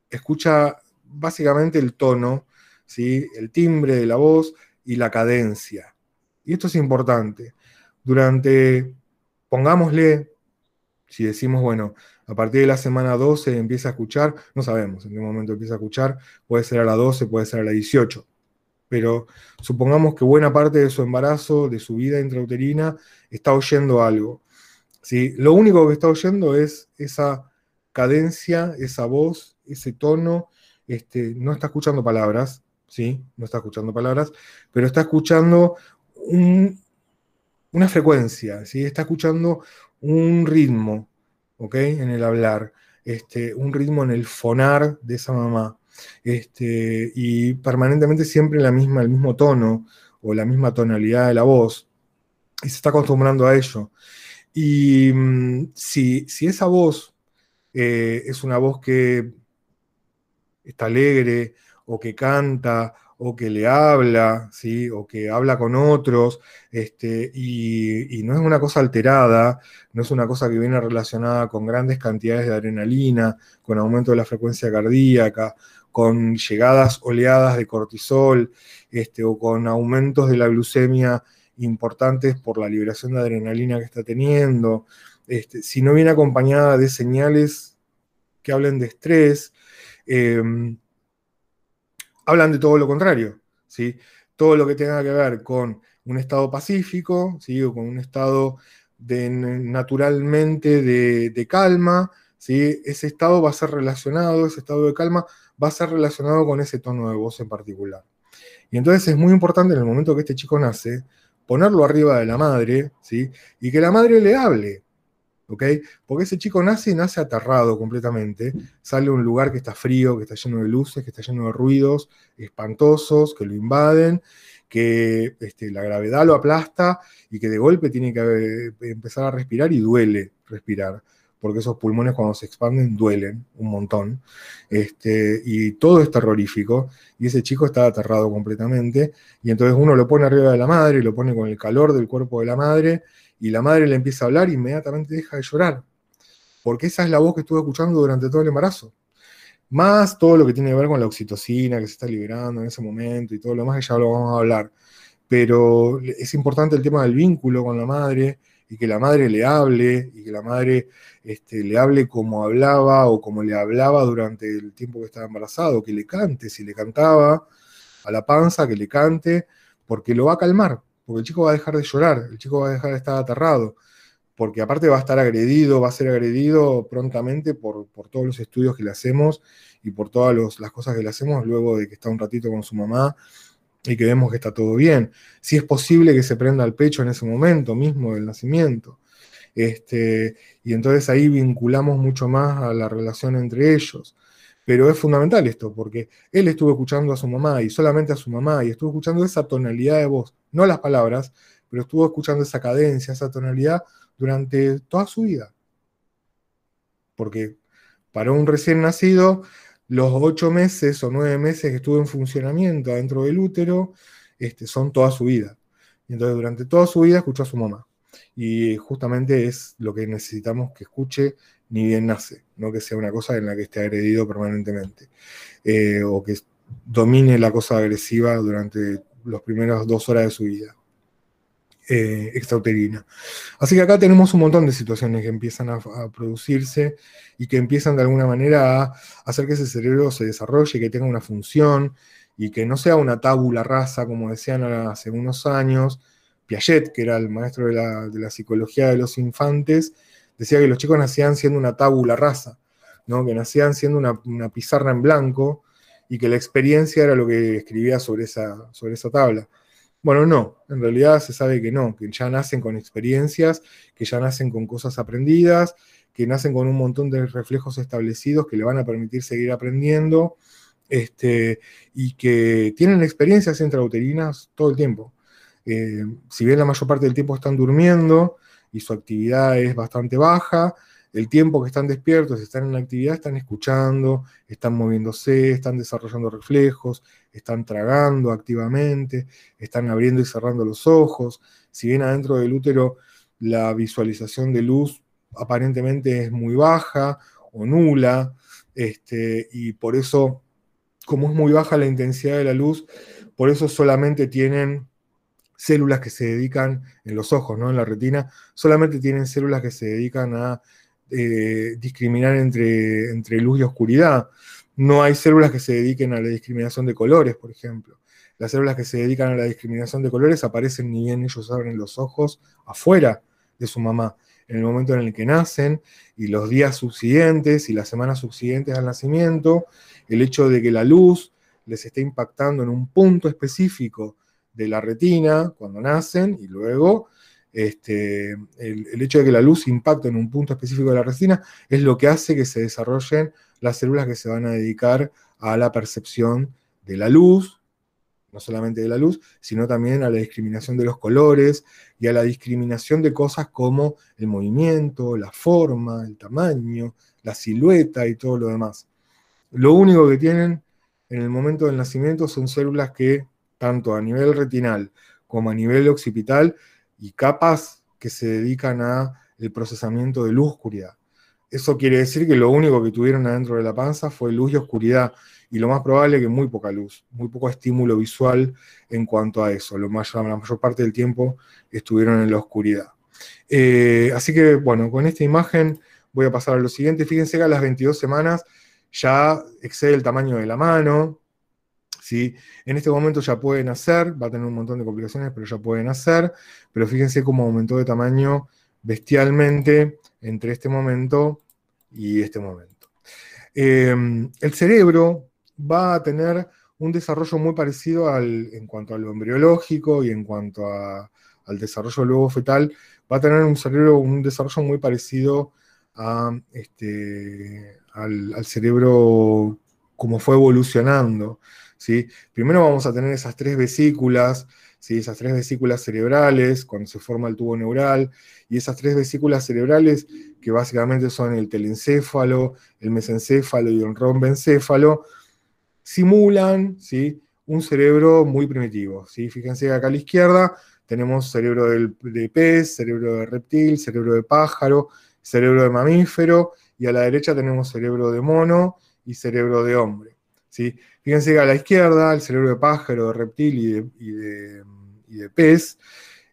escucha básicamente el tono, ¿sí? el timbre de la voz, y la cadencia. Y esto es importante. Durante, pongámosle, si decimos, bueno, a partir de la semana 12 empieza a escuchar, no sabemos en qué momento empieza a escuchar, puede ser a la 12, puede ser a la 18, pero supongamos que buena parte de su embarazo, de su vida intrauterina, está oyendo algo. ¿sí? Lo único que está oyendo es esa cadencia, esa voz, ese tono, este, no está escuchando palabras, ¿sí? No está escuchando palabras, pero está escuchando una frecuencia, ¿sí? Está escuchando un ritmo, ¿ok? En el hablar, este, un ritmo en el fonar de esa mamá. Este, y permanentemente siempre la misma, el mismo tono o la misma tonalidad de la voz. y se está acostumbrando a ello. Y mm, si, esa voz eh, es una voz que está alegre o que canta o que le habla, ¿sí? o que habla con otros, este, y, no es una cosa alterada, no es una cosa que viene relacionada con grandes cantidades de adrenalina, con aumento de la frecuencia cardíaca, con llegadas oleadas de cortisol, este, o con aumentos de la glucemia importantes por la liberación de adrenalina que está teniendo, este, si no viene acompañada de señales que hablen de estrés, em, hablan de todo lo contrario, ¿sí? Todo lo que tenga que ver con un estado pacífico, ¿sí? O con un estado de, naturalmente de, calma, ¿sí? Ese estado va a ser relacionado, ese estado de calma va a ser relacionado con ese tono de voz en particular. Y entonces es muy importante en el momento que este chico nace, ponerlo arriba de la madre, ¿sí? Y que la madre le hable, ¿ok? Porque ese chico nace y nace aterrado completamente, sale a un lugar que está frío, que está lleno de luces, que está lleno de ruidos espantosos, que lo invaden, que este, la gravedad lo aplasta y que de golpe tiene que empezar a respirar y duele respirar porque esos pulmones cuando se expanden duelen un montón, este, y todo es terrorífico, y ese chico está aterrado completamente, y entonces uno lo pone arriba de la madre, lo pone con el calor del cuerpo de la madre, y la madre le empieza a hablar y inmediatamente deja de llorar, porque esa es la voz que estuve escuchando durante todo el embarazo. Más todo lo que tiene que ver con la oxitocina que se está liberando en ese momento y todo lo demás que ya lo vamos a hablar. Pero es importante el tema del vínculo con la madre, y que la madre le hable y que la madre este, le hable como hablaba o como le hablaba durante el tiempo que estaba embarazado, que le cante, si le cantaba a la panza, que le cante, porque lo va a calmar, porque el chico va a dejar de llorar, el chico va a dejar de estar aterrado, porque aparte va a estar agredido, va a ser agredido prontamente por, por todos los estudios que le hacemos y por todas las cosas que le hacemos luego de que está un ratito con su mamá y que vemos que está todo bien. Si es posible que se prenda el pecho en ese momento mismo del nacimiento. Este, y entonces ahí vinculamos mucho más a la relación entre ellos. Pero es fundamental esto, porque él estuvo escuchando a su mamá y solamente a su mamá, y estuvo escuchando esa tonalidad de voz, no las palabras, pero estuvo escuchando esa cadencia, esa tonalidad durante toda su vida. Porque para un recién nacido, los ocho meses o nueve meses que estuvo en funcionamiento dentro del útero este, son toda su vida. Entonces durante toda su vida escuchó a su mamá. Y justamente es lo que necesitamos que escuche ni bien nace, no que sea una cosa en la que esté agredido permanentemente eh, o que domine la cosa agresiva durante las primeras dos horas de su vida. Eh, extrauterina. Así que acá tenemos un montón de situaciones que empiezan a, producirse y que empiezan de alguna manera a hacer que ese cerebro se desarrolle, que tenga una función y que no sea una tábula rasa, como decían hace unos años. Piaget, que era el maestro de la, psicología de los infantes, decía que los chicos nacían siendo una tábula rasa, ¿no? que nacían siendo una, una, pizarra en blanco y que la experiencia era lo que escribía sobre esa, sobre esa tabla. Bueno, no, en realidad se sabe que no, que ya nacen con experiencias, que ya nacen con cosas aprendidas, que nacen con un montón de reflejos establecidos que le van a permitir seguir aprendiendo, este, y que tienen experiencias intrauterinas todo el tiempo. Eh, si bien la mayor parte del tiempo están durmiendo y su actividad es bastante baja, el tiempo que están despiertos, están en actividad, están escuchando, están moviéndose, están desarrollando reflejos, están tragando activamente, están abriendo y cerrando los ojos. Si bien adentro del útero la visualización de luz aparentemente es muy baja o nula, este, y por eso, como es muy baja la intensidad de la luz, por eso solamente tienen células que se dedican en los ojos, ¿no? En la retina, solamente tienen células que se dedican a eh, discriminar entre, entre luz y oscuridad. No hay células que se dediquen a la discriminación de colores, por ejemplo. Las células que se dedican a la discriminación de colores aparecen ni bien ellos abren los ojos afuera de su mamá. En el momento en el que nacen y los días subsiguientes y las semanas subsiguientes al nacimiento, el hecho de que la luz les esté impactando en un punto específico de la retina cuando nacen y luego este, el, hecho de que la luz impacte en un punto específico de la retina es lo que hace que se desarrollen las células que se van a dedicar a la percepción de la luz, no solamente de la luz, sino también a la discriminación de los colores y a la discriminación de cosas como el movimiento, la forma, el tamaño, la silueta y todo lo demás. Lo único que tienen en el momento del nacimiento son células que, tanto a nivel retinal como a nivel occipital, y capas que se dedican a el procesamiento de luz-oscuridad. Eso quiere decir que lo único que tuvieron adentro de la panza fue luz y oscuridad, y lo más probable es que muy poca luz, muy poco estímulo visual en cuanto a eso. La mayor parte del tiempo estuvieron en la oscuridad. Eh, así que, bueno, con esta imagen voy a pasar a lo siguiente. Fíjense que a las 22 semanas ya excede el tamaño de la mano. ¿Sí? En este momento ya pueden hacer, va a tener un montón de complicaciones, pero ya pueden hacer. Pero fíjense cómo aumentó de tamaño bestialmente entre este momento y este momento. Eh, el cerebro va a tener un desarrollo muy parecido al, en cuanto a lo embriológico y en cuanto al desarrollo luego fetal, va a tener un cerebro, un desarrollo muy parecido este, al, cerebro como fue evolucionando. Primero vamos a tener esas tres vesículas, ¿sí? esas tres vesículas cerebrales, cuando se forma el tubo neural, y esas tres vesículas cerebrales, que básicamente son el telencéfalo, el mesencéfalo y el rombencéfalo, simulan ¿sí? un cerebro muy primitivo. ¿sí? Fíjense acá a la izquierda tenemos cerebro de pez, cerebro de reptil, cerebro de pájaro, cerebro de mamífero, y a la derecha tenemos cerebro de mono y cerebro de hombre. ¿Sí? Fíjense a la izquierda el cerebro de pájaro, de reptil y de, pez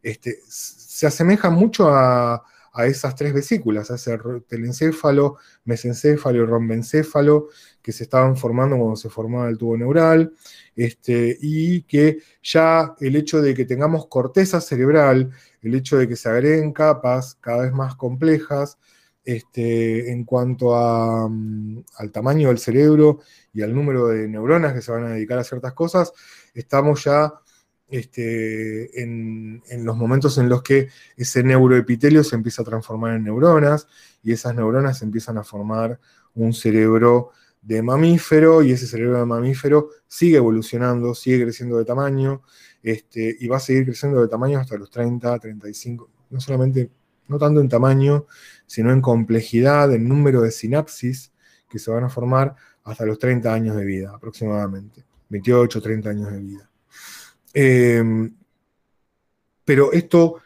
este, se asemeja mucho a, a esas tres vesículas, a ese telencéfalo, mesencéfalo y rombencéfalo, que se estaban formando cuando se formaba el tubo neural, este, y que ya el hecho de que tengamos corteza cerebral, el hecho de que se agreguen capas cada vez más complejas, este, en cuanto mm, al tamaño del cerebro y al número de neuronas que se van a dedicar a ciertas cosas, estamos ya este, en, los momentos en los que ese neuroepitelio se empieza a transformar en neuronas y esas neuronas empiezan a formar un cerebro de mamífero y ese cerebro de mamífero sigue evolucionando, sigue creciendo de tamaño este, y va a seguir creciendo de tamaño hasta los 30, 35, no solamente, no tanto en tamaño, sino en complejidad, en número de sinapsis que se van a formar hasta los 30 años de vida aproximadamente, 28, 30 años de vida. Em, pero esto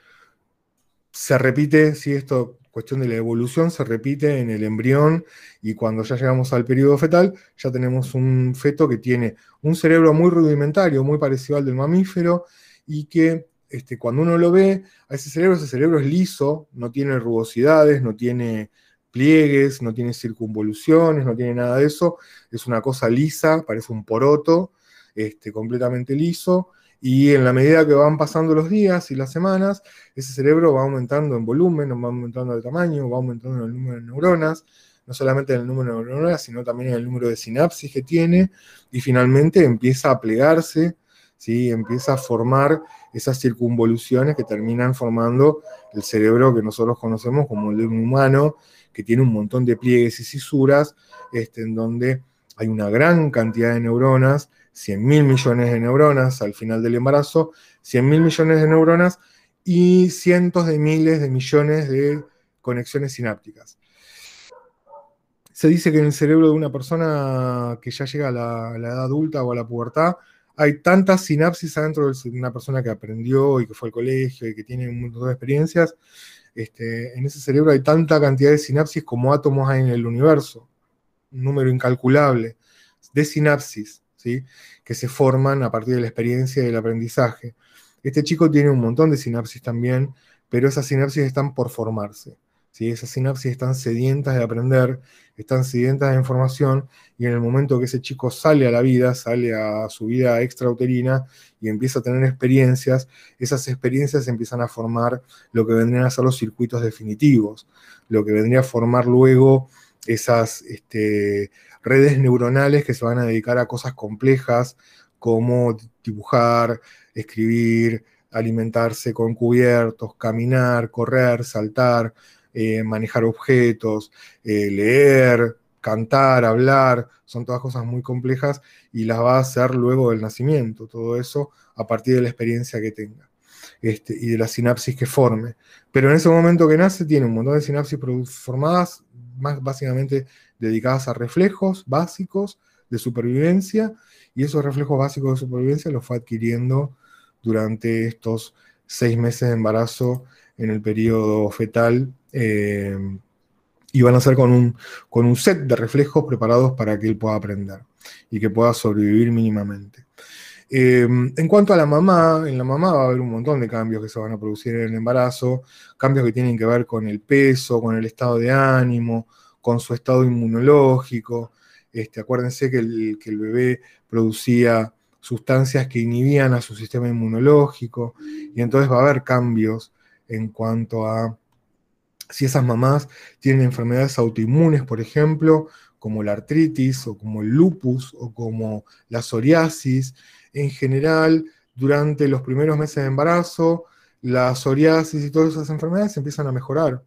se repite, si esto, cuestión de la evolución, se repite en el embrión y cuando ya llegamos al periodo fetal, ya tenemos un feto que tiene un cerebro muy rudimentario, muy parecido al del mamífero y que este, cuando uno lo ve, a ese cerebro, ese cerebro es liso, no tiene rugosidades, no tiene pliegues, no tiene circunvoluciones, no tiene nada de eso, es una cosa lisa, parece un poroto, este, completamente liso, y en la medida que van pasando los días y las semanas, ese cerebro va aumentando en volumen, va aumentando de tamaño, va aumentando en el número de neuronas, no solamente en el número de neuronas, sino también en el número de sinapsis que tiene, y finalmente empieza a plegarse, ¿sí? empieza a formar esas circunvoluciones que terminan formando el cerebro que nosotros conocemos como el de un humano, que tiene un montón de pliegues y cisuras, este, en donde hay una gran cantidad de neuronas 100 mil millones de neuronas al final del embarazo, 100 mil millones de neuronas y cientos de miles de millones de conexiones sinápticas. Se dice que en el cerebro de una persona que ya llega a la, edad adulta o a la pubertad, hay tantas sinapsis adentro de una persona que aprendió y que fue al colegio y que tiene un montón de experiencias. Este, en ese cerebro hay tanta cantidad de sinapsis como átomos hay en el universo, un número incalculable de sinapsis que se forman a partir de la experiencia y del aprendizaje. Este chico tiene un montón de sinapsis también, pero esas sinapsis están por formarse. ¿Sí? Esas sinapsis están sedientas de aprender, están sedientas de información, y en el momento que ese chico sale a la vida, sale a su vida extrauterina y empieza a tener experiencias, esas experiencias empiezan a formar lo que vendrían a ser los circuitos definitivos, lo que vendría a formar luego esas este, redes neuronales que se van a dedicar a cosas complejas como dibujar, escribir, alimentarse con cubiertos, caminar, correr, saltar, eh, manejar objetos, eh, leer, cantar, hablar, son todas cosas muy complejas y las va a hacer luego del nacimiento, todo eso a partir de la experiencia que tenga este, y de la sinapsis que forme. Pero en ese momento que nace tiene un montón de sinapsis formadas, más básicamente dedicadas a reflejos básicos de supervivencia, y esos reflejos básicos de supervivencia los fue adquiriendo durante estos seis meses de embarazo en el periodo fetal. Eh, y van a ser con un, con un set de reflejos preparados para que él pueda aprender y que pueda sobrevivir mínimamente. Eh, en cuanto a la mamá, en la mamá va a haber un montón de cambios que se van a producir en el embarazo, cambios que tienen que ver con el peso, con el estado de ánimo, con su estado inmunológico. Este, acuérdense que el, que el bebé producía sustancias que inhibían a su sistema inmunológico y entonces va a haber cambios en cuanto a si esas mamás tienen enfermedades autoinmunes, por ejemplo, como la artritis o como el lupus o como la psoriasis, en general, durante los primeros meses de embarazo, la psoriasis y todas esas enfermedades empiezan a mejorar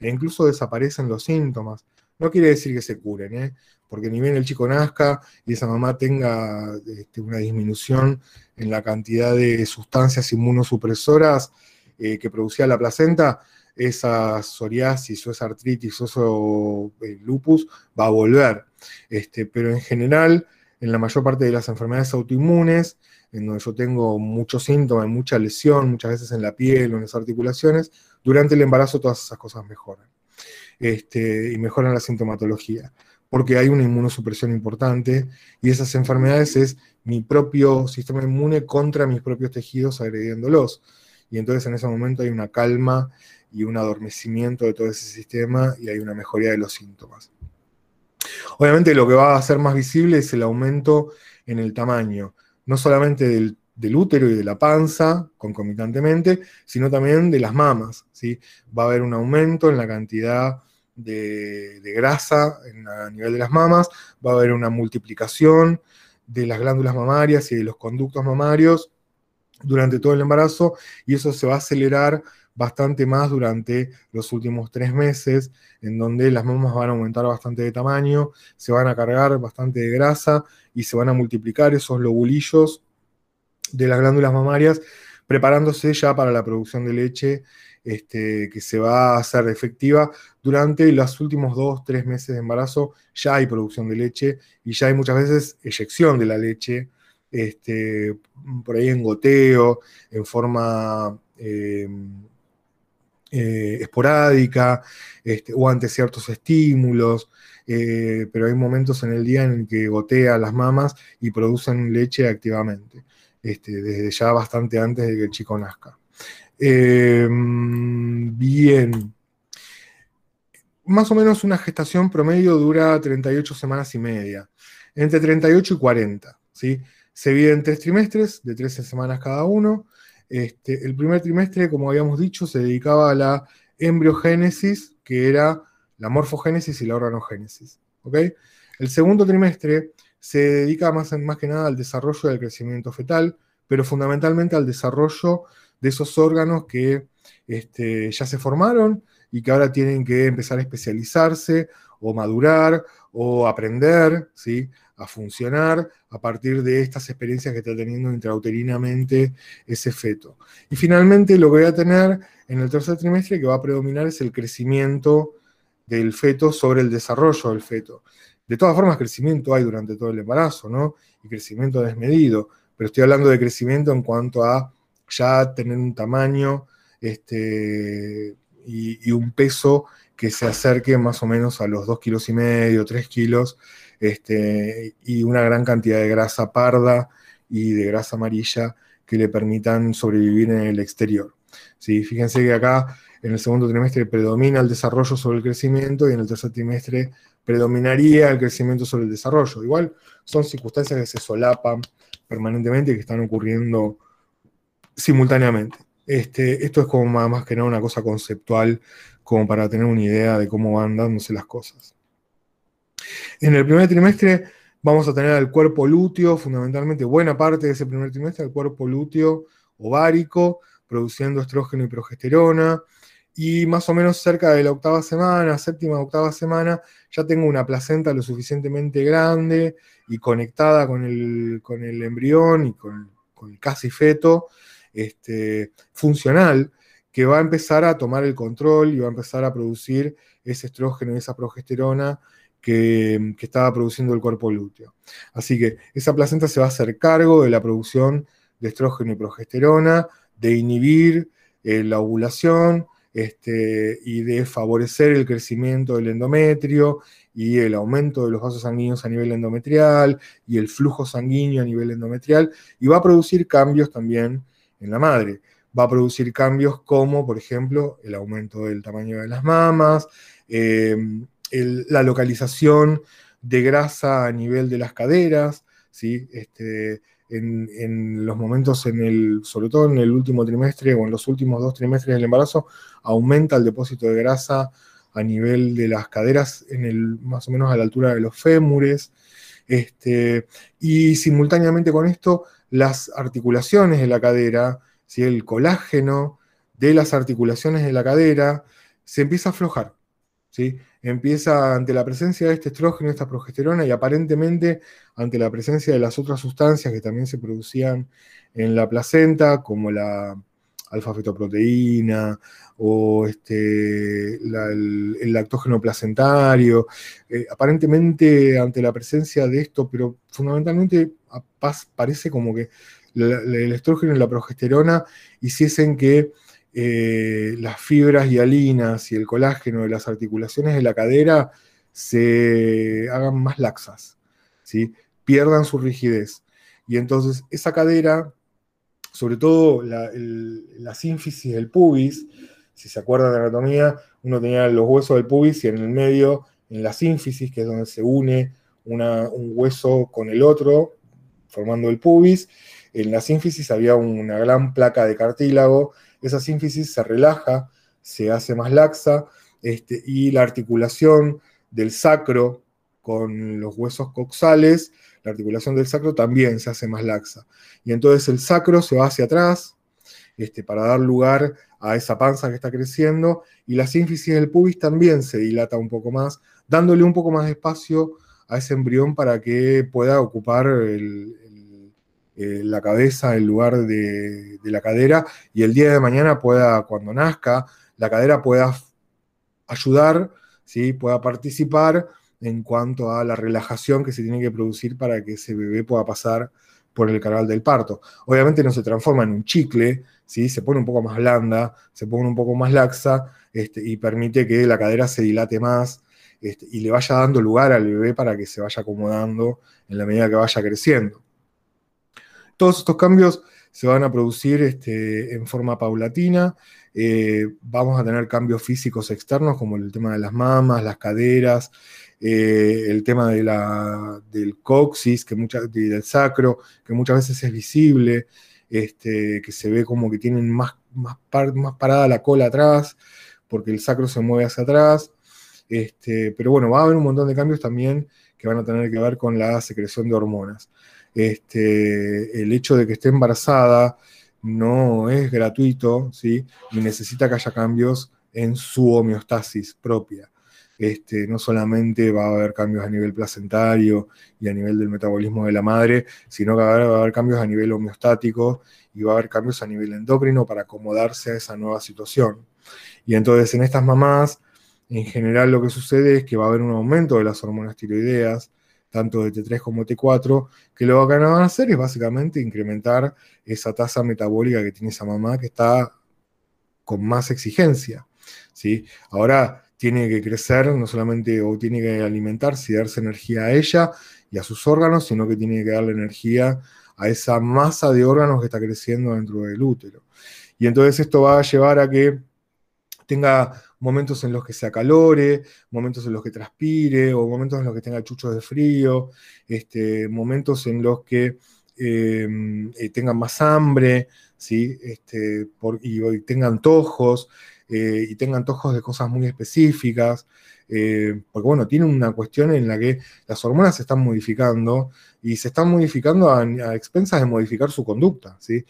e incluso desaparecen los síntomas. No quiere decir que se curen, ¿eh? porque ni bien el chico nazca y esa mamá tenga este, una disminución en la cantidad de sustancias inmunosupresoras eh, que producía la placenta, esa psoriasis o esa artritis o ese eh, lupus va a volver. Este, pero en general, en la mayor parte de las enfermedades autoinmunes, en donde yo tengo muchos síntomas, mucha lesión, muchas veces en la piel o en las articulaciones, durante el embarazo todas esas cosas mejoran. Este, y mejoran la sintomatología, porque hay una inmunosupresión importante y esas enfermedades es mi propio sistema inmune contra mis propios tejidos agrediéndolos. Y entonces en ese momento hay una calma y un adormecimiento de todo ese sistema y hay una mejoría de los síntomas. Obviamente lo que va a hacer más visible es el aumento en el tamaño, no solamente del, útero y de la panza concomitantemente, sino también de las mamas. ¿sí? Va a haber un aumento en la cantidad de, grasa a nivel de las mamas, va a haber una multiplicación de las glándulas mamarias y de los conductos mamarios durante todo el embarazo y eso se va a acelerar bastante más durante los últimos tres meses, en donde las mamas van a aumentar bastante de tamaño, se van a cargar bastante de grasa y se van a multiplicar esos lobulillos de las glándulas mamarias, preparándose ya para la producción de leche este, que se va a hacer efectiva durante los últimos dos, tres meses de embarazo. Ya hay producción de leche y ya hay muchas veces eyección de la leche, este, por ahí en goteo, en forma eh, eh, esporádica este, o ante ciertos estímulos, eh, pero hay momentos en el día en que gotea las mamas y producen leche activamente, este, desde ya bastante antes de que el chico nazca. Em, bien. Más o menos una gestación promedio dura 38 semanas y media, entre 38 y 40. ¿sí? Se divide en tres trimestres de 13 semanas cada uno. Este, el primer trimestre, como habíamos dicho, se dedicaba a la embriogénesis, que era la morfogénesis y la organogénesis. El segundo trimestre se dedica más, más que nada al desarrollo del crecimiento fetal, pero fundamentalmente al desarrollo de esos órganos que este, ya se formaron y que ahora tienen que empezar a especializarse o madurar o aprender, ¿sí? a funcionar a partir de estas experiencias que está teniendo intrauterinamente ese feto. Y finalmente lo que voy a tener en el tercer trimestre que va a predominar es el crecimiento del feto sobre el desarrollo del feto. De todas formas, crecimiento hay durante todo el embarazo, ¿no? Y crecimiento desmedido, pero estoy hablando de crecimiento en cuanto a ya tener un tamaño este, y, y un peso que se acerque más o menos a los 2 kilos y medio, 3 kilos, este, y una gran cantidad de grasa parda y de grasa amarilla que le permitan sobrevivir en el exterior. ¿Sí? Fíjense que acá en el segundo trimestre predomina el desarrollo sobre el crecimiento y en el tercer trimestre predominaría el crecimiento sobre el desarrollo. Igual son circunstancias que se solapan permanentemente y que están ocurriendo simultáneamente. Este, esto es como más, más que nada una cosa conceptual, como para tener una idea de cómo van dándose las cosas. En el primer trimestre vamos a tener al cuerpo lúteo, fundamentalmente buena parte de ese primer trimestre, el cuerpo lúteo ovárico, produciendo estrógeno y progesterona. y más o menos cerca de la octava semana, séptima, octava semana, ya tengo una placenta lo suficientemente grande y conectada con el, con el embrión y con, el casi feto, este, funcional, que va a empezar a tomar el control y va a empezar a producir ese estrógeno y esa progesterona que, estaba produciendo el cuerpo lúteo. Así que esa placenta se va a hacer cargo de la producción de estrógeno y progesterona, de inhibir eh, la ovulación este, y de favorecer el crecimiento del endometrio y el aumento de los vasos sanguíneos a nivel endometrial y el flujo sanguíneo a nivel endometrial y va a producir cambios también en la madre. Va a producir cambios como, por ejemplo, el aumento del tamaño de las mamas, eh, la localización de grasa a nivel de las caderas, ¿sí? Este, en, los momentos, en el, sobre todo en el último trimestre o en los últimos dos trimestres del embarazo, aumenta el depósito de grasa a nivel de las caderas, en el, más o menos a la altura de los fémures. Este, y simultáneamente con esto, las articulaciones de la cadera, ¿sí? el colágeno de las articulaciones de la cadera, se empieza a aflojar. ¿sí? empieza ante la presencia de este estrógeno, esta progesterona, y aparentemente ante la presencia de las otras sustancias que también se producían en la placenta, como la alfa-fetoproteína o este, el, lactógeno placentario, eh, aparentemente ante la presencia de esto, pero fundamentalmente parece como que el estrógeno y la progesterona hiciesen que eh, las fibras hialinas y el colágeno de las articulaciones de la cadera se hagan más laxas, ¿sí? pierdan su rigidez. Y entonces esa cadera, sobre todo la, sínfisis del pubis, si se acuerdan de anatomía, uno tenía los huesos del pubis y en el medio, en la sínfisis, que es donde se une un hueso con el otro, formando el pubis, en la sínfisis había una gran placa de cartílago esa sínfisis se relaja, se hace más laxa, este, y la articulación del sacro con los huesos coxales, la articulación del sacro también se hace más laxa. Y entonces el sacro se va hacia atrás este, para dar lugar a esa panza que está creciendo, y la sínfisis del pubis también se dilata un poco más, dándole un poco más de espacio a ese embrión para que pueda ocupar el, eh, la cabeza en lugar de, la cadera y el día de mañana pueda, cuando nazca, la cadera pueda ayudar, ¿sí? pueda participar en cuanto a la relajación que se tiene que producir para que ese bebé pueda pasar por el canal del parto. Obviamente no se transforma en un chicle, ¿sí? se pone un poco más blanda, se pone un poco más laxa este, y permite que la cadera se dilate más este, y le vaya dando lugar al bebé para que se vaya acomodando en la medida que vaya creciendo. Todos estos cambios se van a producir este, en forma paulatina. Eh, vamos a tener cambios físicos externos como el tema de las mamas, las caderas, eh, el tema del coxis, que del sacro, que muchas veces es visible, este, que se ve como que tienen más, más, más, parada la cola atrás, porque el sacro se mueve hacia atrás. Este, pero bueno, va a haber un montón de cambios también que van a tener que ver con la secreción de hormonas. Este, el hecho de que esté embarazada no es gratuito, ¿sí? Y necesita que haya cambios en su homeostasis propia. Este, no solamente va a haber cambios a nivel placentario y a nivel del metabolismo de la madre, sino que va a haber, cambios a nivel homeostático y va a haber cambios a nivel endocrino para acomodarse a esa nueva situación. Y entonces en estas mamás, en general lo que sucede es que va a haber un aumento de las hormonas tiroideas, tanto de T3 como T4, que lo que van a hacer es básicamente incrementar esa tasa metabólica que tiene esa mamá que está con más exigencia. ¿sí? Ahora tiene que crecer, no solamente o tiene que alimentarse y darse energía a ella y a sus órganos, sino que tiene que darle energía a esa masa de órganos que está creciendo dentro del útero. Y entonces esto va a llevar a que tenga momentos en los que se acalore, momentos en los que transpire, o momentos en los que tenga chuchos de frío, este, momentos en los que em, eh, tengan más hambre, ¿sí? Este, y, tengan antojos, eh, y tengan antojos de cosas muy específicas, eh, porque bueno, tiene una cuestión en la que las hormonas se están modificando y se están modificando a, a expensas de modificar su conducta, ¿sí?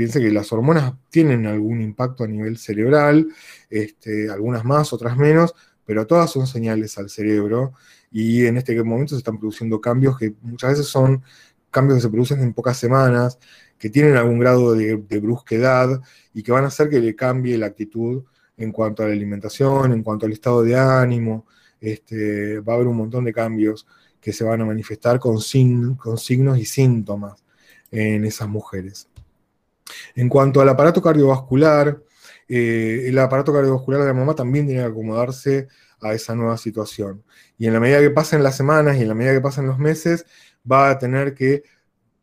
Piense que las hormonas tienen algún impacto a nivel cerebral, este, algunas más, otras menos, pero todas son señales al cerebro y en este momento se están produciendo cambios que muchas veces son cambios que se producen en pocas semanas, que tienen algún grado de, brusquedad y que van a hacer que le cambie la actitud en cuanto a la alimentación, en cuanto al estado de ánimo. Este, va a haber un montón de cambios que se van a manifestar con, con signos y síntomas en esas mujeres. En cuanto al aparato cardiovascular, eh, el aparato cardiovascular de la mamá también tiene que acomodarse a esa nueva situación. Y en la medida que pasen las semanas y en la medida que pasen los meses, va a tener que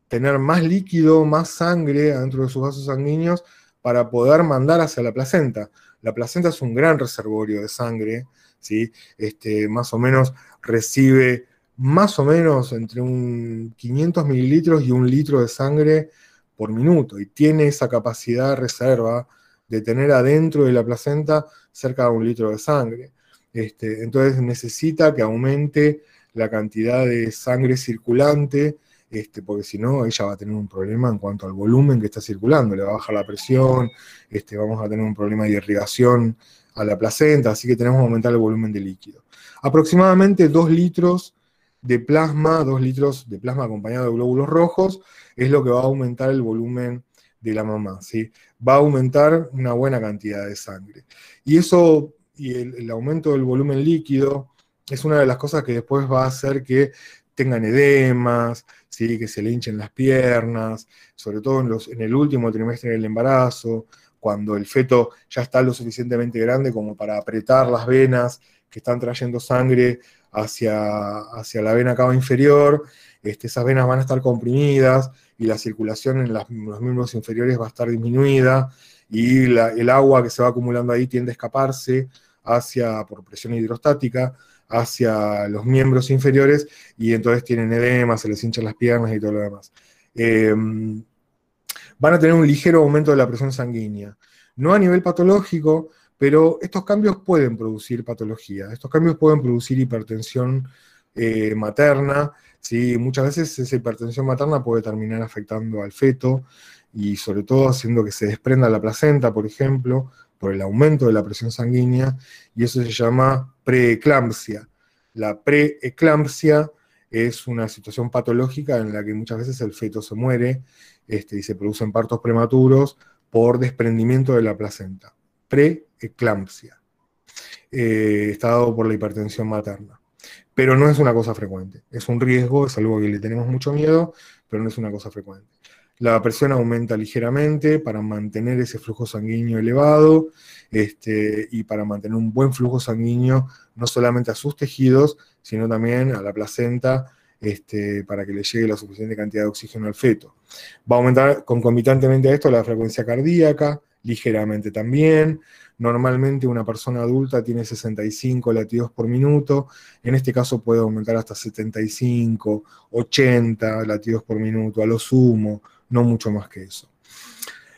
tener más líquido, más sangre dentro de sus vasos sanguíneos para poder mandar hacia la placenta. La placenta es un gran reservorio de sangre, ¿sí? este, más o menos recibe más o menos entre un 500 mililitros y un litro de sangre por minuto y tiene esa capacidad reserva de tener adentro de la placenta cerca de un litro de sangre. Este, entonces necesita que aumente la cantidad de sangre circulante, este, porque si no, ella va a tener un problema en cuanto al volumen que está circulando, le va a bajar la presión, este, vamos a tener un problema de irrigación a la placenta, así que tenemos que aumentar el volumen de líquido. Aproximadamente 2 litros de plasma, 2 litros de plasma acompañado de glóbulos rojos, es lo que va a aumentar el volumen de la mamá, ¿sí? Va a aumentar una buena cantidad de sangre. Y eso, y el, aumento del volumen líquido, es una de las cosas que después va a hacer que tengan edemas, ¿sí? que se le hinchen las piernas, sobre todo en, los, en el último trimestre del embarazo, cuando el feto ya está lo suficientemente grande como para apretar las venas que están trayendo sangre hacia, hacia la vena cava inferior, este, esas venas van a estar comprimidas y la circulación en, los miembros inferiores va a estar disminuida y el agua que se va acumulando ahí tiende a escaparse hacia, por presión hidrostática, hacia los miembros inferiores y entonces tienen edema, se les hinchan las piernas y todo lo demás. Em, van a tener un ligero aumento de la presión sanguínea. No a nivel patológico, pero estos cambios pueden producir patología, estos cambios pueden producir hipertensión eh, materna, ¿sí? muchas veces esa hipertensión materna puede terminar afectando al feto y sobre todo haciendo que se desprenda la placenta, por ejemplo, por el aumento de la presión sanguínea, y eso se llama preeclampsia. La preeclampsia es una situación patológica en la que muchas veces el feto se muere este, y se producen partos prematuros por desprendimiento de la placenta preeclampsia. Eh, está dado por la hipertensión materna. Pero no es una cosa frecuente. Es un riesgo, es algo que le tenemos mucho miedo, pero no es una cosa frecuente. La presión aumenta ligeramente para mantener ese flujo sanguíneo elevado este, y para mantener un buen flujo sanguíneo no solamente a sus tejidos, sino también a la placenta este, para que le llegue la suficiente cantidad de oxígeno al feto. Va a aumentar concomitantemente a esto la frecuencia cardíaca, ligeramente también. Normalmente una persona adulta tiene 65 latidos por minuto, en este caso puede aumentar hasta 75, 80 latidos por minuto, a lo sumo, no mucho más que eso.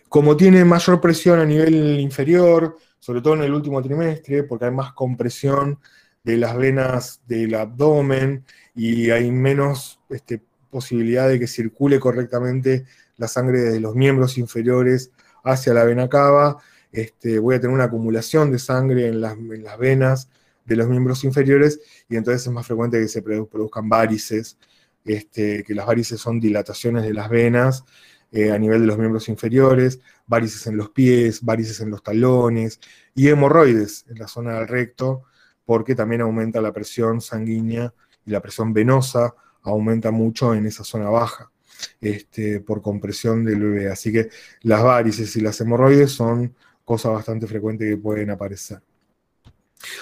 Como tiene mayor presión a nivel inferior, sobre todo en el último trimestre, porque hay más compresión de las venas del abdomen y hay menos este, posibilidad de que circule correctamente la sangre de los miembros inferiores hacia la vena cava, este, voy a tener una acumulación de sangre en las, venas de los miembros inferiores y entonces es más frecuente que se produzcan varices, este, que las varices son dilataciones de las venas eh, a nivel de los miembros inferiores, varices en los pies, varices en los talones y hemorroides en la zona del recto, porque también aumenta la presión sanguínea y la presión venosa aumenta mucho en esa zona baja este, por compresión del bebé. Así que las varices y las hemorroides son cosas bastante frecuentes que pueden aparecer.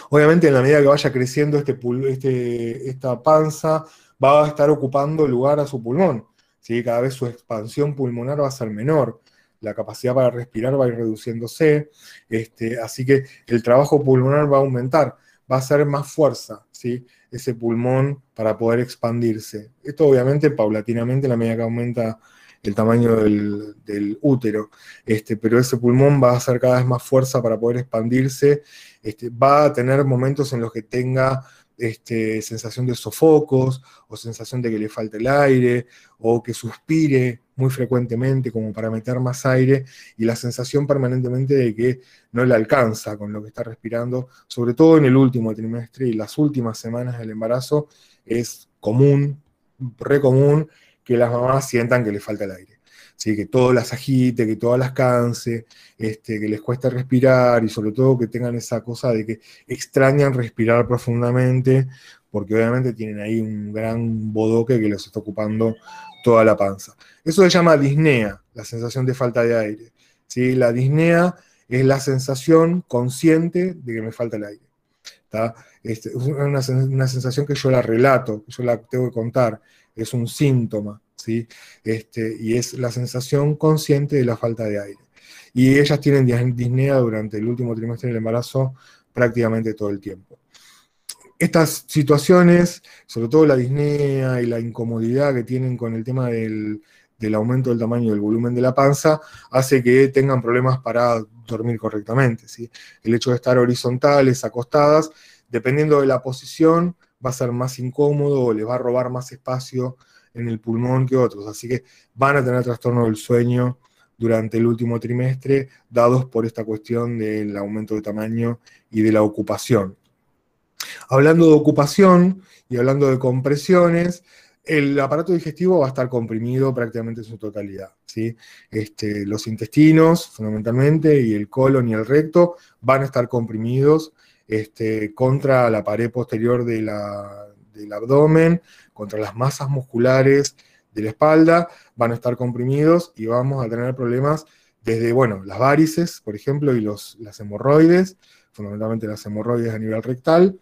Obviamente, en la medida que vaya creciendo este, este, esta panza, va a estar ocupando lugar a su pulmón. ¿sí? Cada vez su expansión pulmonar va a ser menor. La capacidad para respirar va a ir reduciéndose. Este, así que el trabajo pulmonar va a aumentar. Va a ser más fuerza. ¿sí? ese pulmón para poder expandirse. Esto obviamente paulatinamente, la medida que aumenta el tamaño del, útero, este, pero ese pulmón va a hacer cada vez más fuerza para poder expandirse, este, va a tener momentos en los que tenga este, sensación de sofocos o sensación de que le falta el aire o que suspire muy frecuentemente como para meter más aire y la sensación permanentemente de que no le alcanza con lo que está respirando, sobre todo en el último trimestre y las últimas semanas del embarazo, es común, re común que las mamás sientan que le falta el aire. ¿Sí? que todo las agite, que todas las canse, este, que les cueste respirar y sobre todo que tengan esa cosa de que extrañan respirar profundamente, porque obviamente tienen ahí un gran bodoque que les está ocupando toda la panza. Eso se llama disnea, la sensación de falta de aire. ¿sí? La disnea es la sensación consciente de que me falta el aire. Este, es una, una, sensación que yo la relato, que yo la tengo que contar, es un síntoma. Este, y es la sensación consciente de la falta de aire. Y ellas tienen disnea durante el último trimestre del embarazo prácticamente todo el tiempo. Estas situaciones, sobre todo la disnea y la incomodidad que tienen con el tema del, aumento del tamaño del volumen de la panza, hace que tengan problemas para dormir correctamente. ¿sí? El hecho de estar horizontales, acostadas, dependiendo de la posición, va a ser más incómodo o les va a robar más espacio en el pulmón que otros. Así que van a tener trastorno del sueño durante el último trimestre, dados por esta cuestión del aumento de tamaño y de la ocupación. Hablando de ocupación y hablando de compresiones, el aparato digestivo va a estar comprimido prácticamente en su totalidad. ¿sí? Este, los intestinos, fundamentalmente, y el colon y el recto van a estar comprimidos este, contra la pared posterior del abdomen, contra las masas musculares de la espalda, van a estar comprimidos y vamos a tener problemas desde, bueno, las varices, por ejemplo, y los, las hemorroides, fundamentalmente las hemorroides a nivel rectal,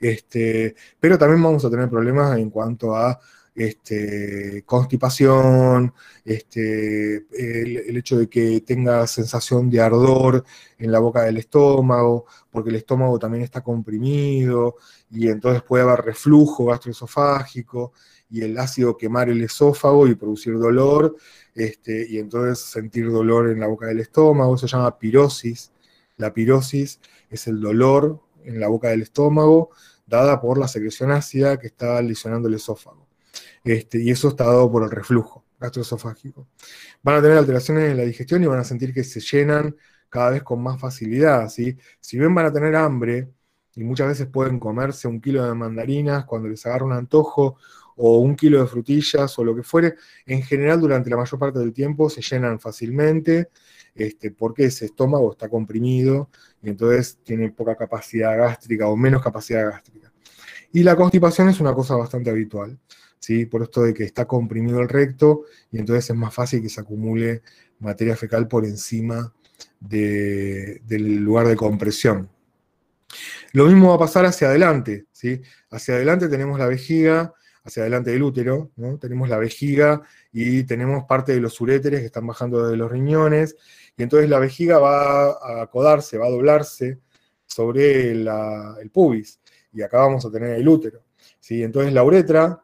este, pero también vamos a tener problemas en cuanto a este, constipación, este, el, hecho de que tenga sensación de ardor en la boca del estómago, porque el estómago también está comprimido y entonces puede haber reflujo gastroesofágico y el ácido quemar el esófago y producir dolor, este, y entonces sentir dolor en la boca del estómago, se llama pirosis. La pirosis es el dolor en la boca del estómago dada por la secreción ácida que está lesionando el esófago. Este, y eso está dado por el reflujo gastroesofágico. Van a tener alteraciones en la digestión y van a sentir que se llenan cada vez con más facilidad. ¿sí? Si bien van a tener hambre, y muchas veces pueden comerse un kilo de mandarinas cuando les agarra un antojo, o un kilo de frutillas, o lo que fuere, en general durante la mayor parte del tiempo se llenan fácilmente, este, porque ese estómago está comprimido y entonces tiene poca capacidad gástrica o menos capacidad gástrica. Y la constipación es una cosa bastante habitual. Por esto de que está comprimido el recto y entonces es más fácil que se acumule materia fecal por encima del lugar de compresión. Lo mismo va a pasar hacia adelante, ¿sí? Hacia adelante tenemos la vejiga, hacia adelante del útero, ¿no? Tenemos la vejiga y tenemos parte de los uréteres que están bajando de los riñones, y entonces la vejiga va a acodarse, va a doblarse sobre el pubis, y acá vamos a tener el útero. ¿sí? Entonces la uretra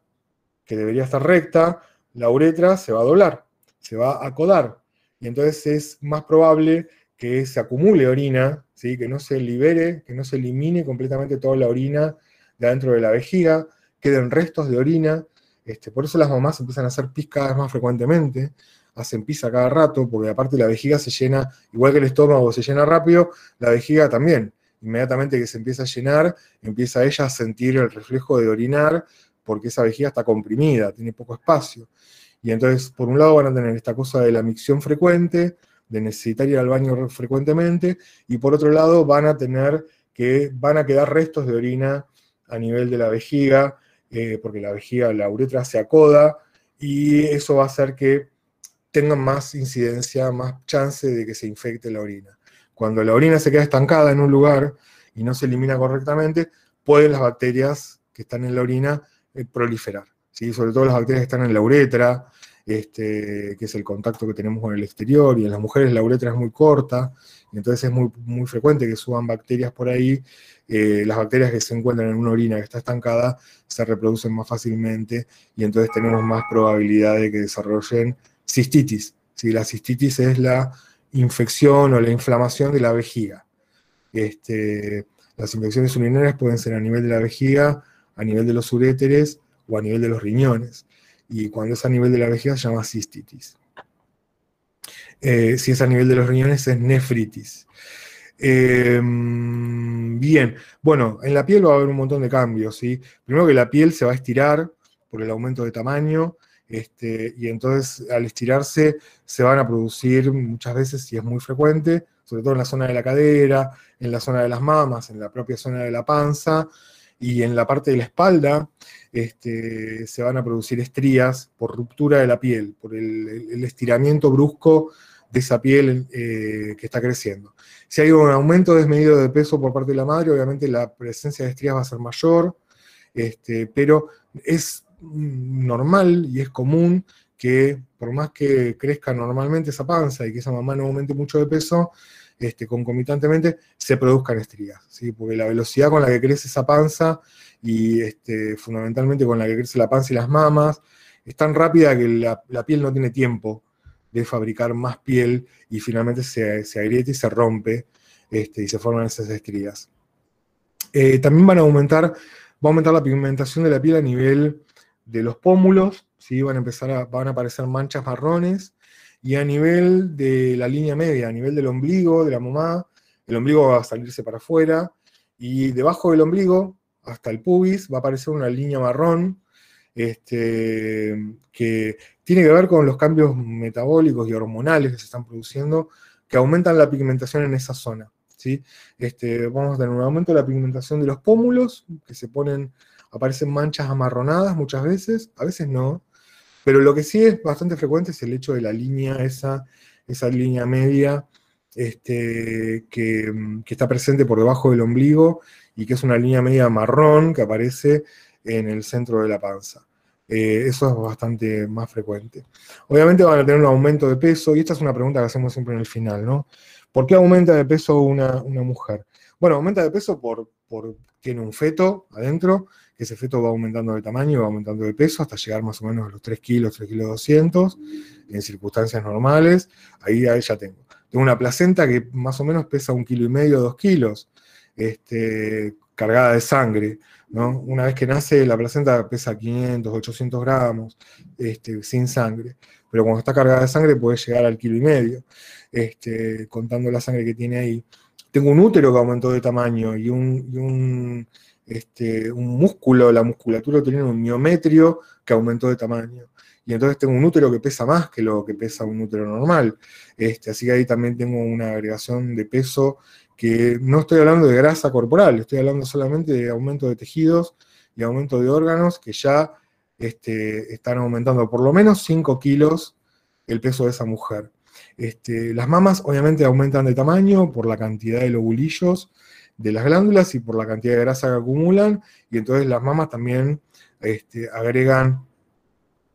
que debería estar recta, la uretra se va a doblar, se va a acodar. Y entonces es más probable que se acumule orina, ¿sí? que no se libere, que no se elimine completamente toda la orina de adentro de la vejiga, queden restos de orina. Este, por eso las mamás empiezan a hacer pis cada vez más frecuentemente, hacen pis a cada rato, porque aparte la vejiga se llena, igual que el estómago se llena rápido, la vejiga también. Inmediatamente que se empieza a llenar, empieza ella a sentir el reflejo de orinar, porque esa vejiga está comprimida, tiene poco espacio. Y entonces, por un lado, van a tener esta cosa de la micción frecuente, de necesitar ir al baño frecuentemente, y por otro lado, van a tener que van a quedar restos de orina a nivel de la vejiga, eh, porque la vejiga, la uretra se acoda, y eso va a hacer que tengan más incidencia, más chance de que se infecte la orina. Cuando la orina se queda estancada en un lugar y no se elimina correctamente, pueden las bacterias que están en la orina proliferar. ¿sí? Sobre todo las bacterias que están en la uretra, este, que es el contacto que tenemos con el exterior, y en las mujeres la uretra es muy corta, entonces es muy, muy frecuente que suban bacterias por ahí. Eh, las bacterias que se encuentran en una orina que está estancada se reproducen más fácilmente, y entonces tenemos más probabilidad de que desarrollen cistitis. ¿sí? La cistitis es la infección o la inflamación de la vejiga. Este, las infecciones urinarias pueden ser a nivel de la vejiga, a nivel de los uréteres o a nivel de los riñones. Y cuando es a nivel de la vejiga se llama cistitis. Eh, si es a nivel de los riñones es nefritis. Em, bien, bueno, en la piel va a haber un montón de cambios, ¿sí? Primero que la piel se va a estirar por el aumento de tamaño, este, y entonces al estirarse se van a producir muchas veces, si es muy frecuente, sobre todo en la zona de la cadera, en la zona de las mamas, en la propia zona de la panza y en la parte de la espalda, este, se van a producir estrías por ruptura de la piel, por el, estiramiento brusco de esa piel eh, que está creciendo. Si hay un aumento desmedido de peso por parte de la madre, obviamente la presencia de estrías va a ser mayor, este, pero es normal y es común que por más que crezca normalmente esa panza y que esa mamá no aumente mucho de peso, este, concomitantemente se produzcan estrías, ¿sí? porque la velocidad con la que crece esa panza y este, fundamentalmente con la que crece la panza y las mamas es tan rápida que la, piel no tiene tiempo de fabricar más piel y finalmente se, se agrieta y se rompe este, y se forman esas estrías. Eh, también van a aumentar, va a aumentar la pigmentación de la piel a nivel de los pómulos, ¿sí? van a empezar a, van a aparecer manchas marrones, y a nivel de la línea media, a nivel del ombligo, de la mamá, el ombligo va a salirse para afuera, y debajo del ombligo, hasta el pubis, va a aparecer una línea marrón, este, que tiene que ver con los cambios metabólicos y hormonales que se están produciendo, que aumentan la pigmentación en esa zona. ¿sí? Este, vamos a tener un aumento de la pigmentación de los pómulos, que se ponen aparecen manchas amarronadas muchas veces, a veces no, pero lo que sí es bastante frecuente es el hecho de la línea, esa, esa línea media este, que, está presente por debajo del ombligo y que es una línea media marrón que aparece en el centro de la panza. Eh, eso es bastante más frecuente. Obviamente van a tener un aumento de peso, y esta es una pregunta que hacemos siempre en el final, ¿no? ¿Por qué aumenta de peso una, una mujer? Bueno, aumenta de peso por, por tiene un feto adentro, que ese feto va aumentando de tamaño, va aumentando de peso hasta llegar más o menos a los 3 kilos, 3 kilos 200, en circunstancias normales, ahí, ahí ya tengo. Tengo una placenta que más o menos pesa un kilo y medio, dos kilos, este, cargada de sangre. ¿no? Una vez que nace, la placenta pesa 500, 800 gramos, este, sin sangre. Pero cuando está cargada de sangre puede llegar al kilo y medio, este, contando la sangre que tiene ahí. Tengo un útero que aumentó de tamaño y un este, un músculo, la musculatura tiene un miometrio que aumentó de tamaño. Y entonces tengo un útero que pesa más que lo que pesa un útero normal. Este, así que ahí también tengo una agregación de peso que no estoy hablando de grasa corporal, estoy hablando solamente de aumento de tejidos y aumento de órganos que ya este, están aumentando por lo menos 5 kilos el peso de esa mujer. Este, las mamas obviamente aumentan de tamaño por la cantidad de lobulillos de las glándulas y por la cantidad de grasa que acumulan, y entonces las mamas también este, agregan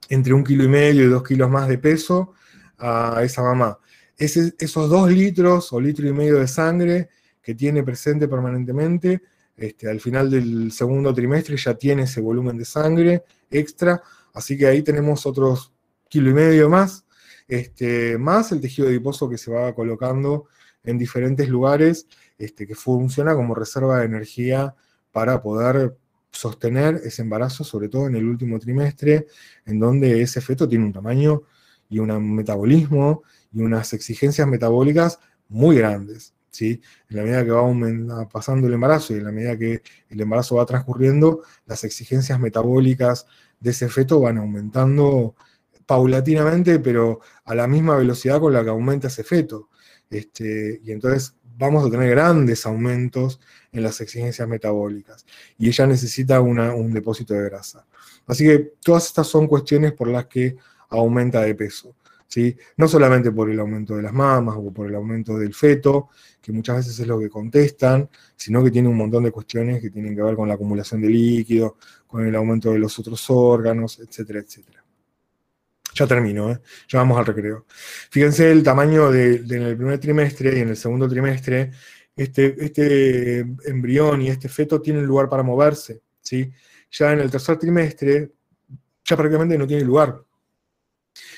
entre un kilo y medio y dos kilos más de peso a esa mamá. esos dos litros o litro y medio de sangre que tiene presente permanentemente, este, al final del segundo trimestre ya tiene ese volumen de sangre extra, así que ahí tenemos otros kilo y medio más, este, más el tejido adiposo que se va colocando en diferentes lugares este, que funciona como reserva de energía para poder sostener ese embarazo, sobre todo en el último trimestre, en donde ese feto tiene un tamaño y un metabolismo y unas exigencias metabólicas muy grandes. ¿sí? En la medida que va pasando el embarazo y en la medida que el embarazo va transcurriendo, las exigencias metabólicas de ese feto van aumentando paulatinamente, pero a la misma velocidad con la que aumenta ese feto. Este, y entonces vamos a tener grandes aumentos en las exigencias metabólicas y ella necesita un depósito de grasa. Así que todas estas son cuestiones por las que aumenta de peso. ¿sí? No solamente por el aumento de las mamas o por el aumento del feto, que muchas veces es lo que contestan, sino que tiene un montón de cuestiones que tienen que ver con la acumulación de líquido, con el aumento de los otros órganos, etcétera, etcétera. Ya termino, ¿eh? ya vamos al recreo. Fíjense el tamaño de, en el primer trimestre y en el segundo trimestre, este, este embrión y este feto tienen lugar para moverse. ¿sí? Ya en el tercer trimestre, ya prácticamente no tiene lugar.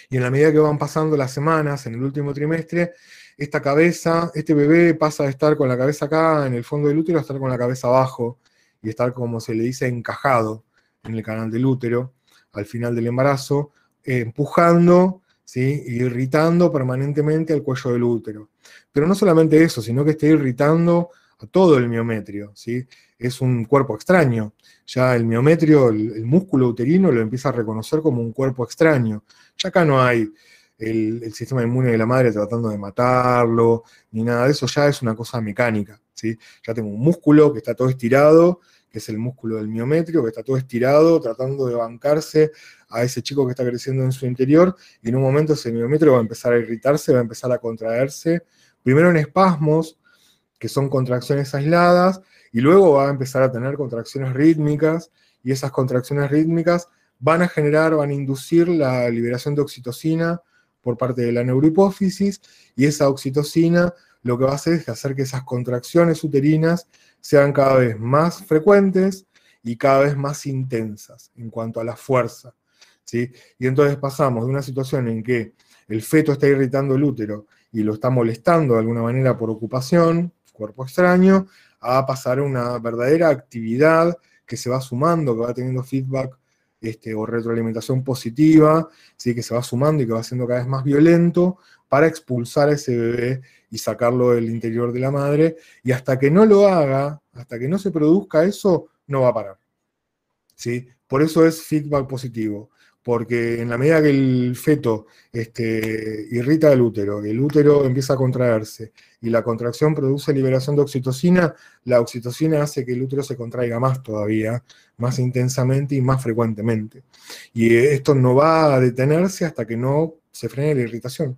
Y en la medida que van pasando las semanas, en el último trimestre, esta cabeza, este bebé pasa de estar con la cabeza acá en el fondo del útero a estar con la cabeza abajo. y estar, como se le dice, encajado en el canal del útero al final del embarazo, empujando ¿sí? irritando permanentemente al cuello del útero. Pero no solamente eso, sino que está irritando a todo el miometrio. ¿sí? Es un cuerpo extraño. Ya el miometrio, el, músculo uterino, lo empieza a reconocer como un cuerpo extraño. Ya acá no hay el, sistema inmune de la madre tratando de matarlo, ni nada de eso, ya es una cosa mecánica. ¿sí? Ya tengo un músculo que está todo estirado, que es el músculo del miometrio, que está todo estirado, tratando de bancarse a ese chico que está creciendo en su interior, y en un momento ese miometrio va a empezar a irritarse, va a empezar a contraerse, primero en espasmos, que son contracciones aisladas, y luego va a empezar a tener contracciones rítmicas, y esas contracciones rítmicas van a generar, van a inducir la liberación de oxitocina por parte de la neurohipófisis, y esa oxitocina lo que va a hacer es hacer que esas contracciones uterinas sean cada vez más frecuentes y cada vez más intensas en cuanto a la fuerza. Y entonces pasamos de una situación en que el feto está irritando el útero y lo está molestando de alguna manera por ocupación, cuerpo extraño, a pasar a una verdadera actividad que se va sumando, que va teniendo feedback este, o retroalimentación positiva, ¿sí? que se va sumando y que va siendo cada vez más violento para expulsar a ese bebé y sacarlo del interior de la madre, y hasta que no lo haga, hasta que no se produzca eso, no va a parar. ¿Sí? Por eso es feedback positivo, porque en la medida que el feto este, irrita el útero, el útero empieza a contraerse y la contracción produce liberación de oxitocina, la oxitocina hace que el útero se contraiga más todavía, más intensamente y más frecuentemente. Y esto no va a detenerse hasta que no se frene la irritación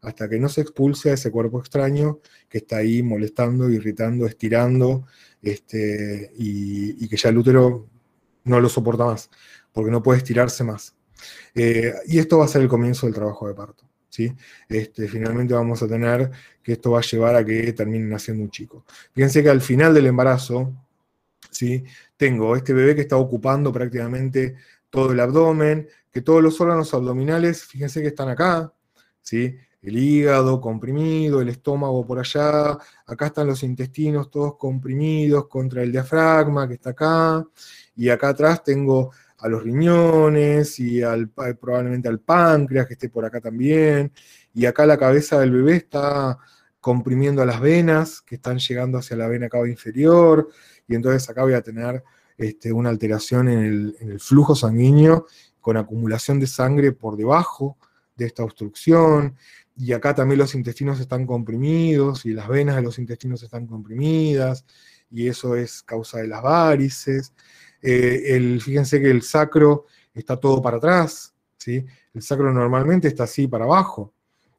hasta que no se expulse a ese cuerpo extraño que está ahí molestando, irritando, estirando, este, y, que ya el útero no lo soporta más, porque no puede estirarse más. Eh, y esto va a ser el comienzo del trabajo de parto. ¿sí? Este, finalmente vamos a tener que esto va a llevar a que termine naciendo un chico. Fíjense que al final del embarazo, ¿sí? tengo este bebé que está ocupando prácticamente todo el abdomen, que todos los órganos abdominales, fíjense que están acá, ¿sí? el hígado comprimido, el estómago por allá, acá están los intestinos todos comprimidos contra el diafragma que está acá, y acá atrás tengo a los riñones y probablemente al páncreas que esté por acá también, y acá la cabeza del bebé está comprimiendo a las venas que están llegando hacia la vena cava inferior, y entonces acá voy a tener este, una alteración en el flujo sanguíneo con acumulación de sangre por debajo de esta obstrucción, y acá también los intestinos están comprimidos y las venas de los intestinos están comprimidas. Y eso es causa de las varices. Eh, el, fíjense que el sacro está todo para atrás, ¿sí? El sacro normalmente está así para abajo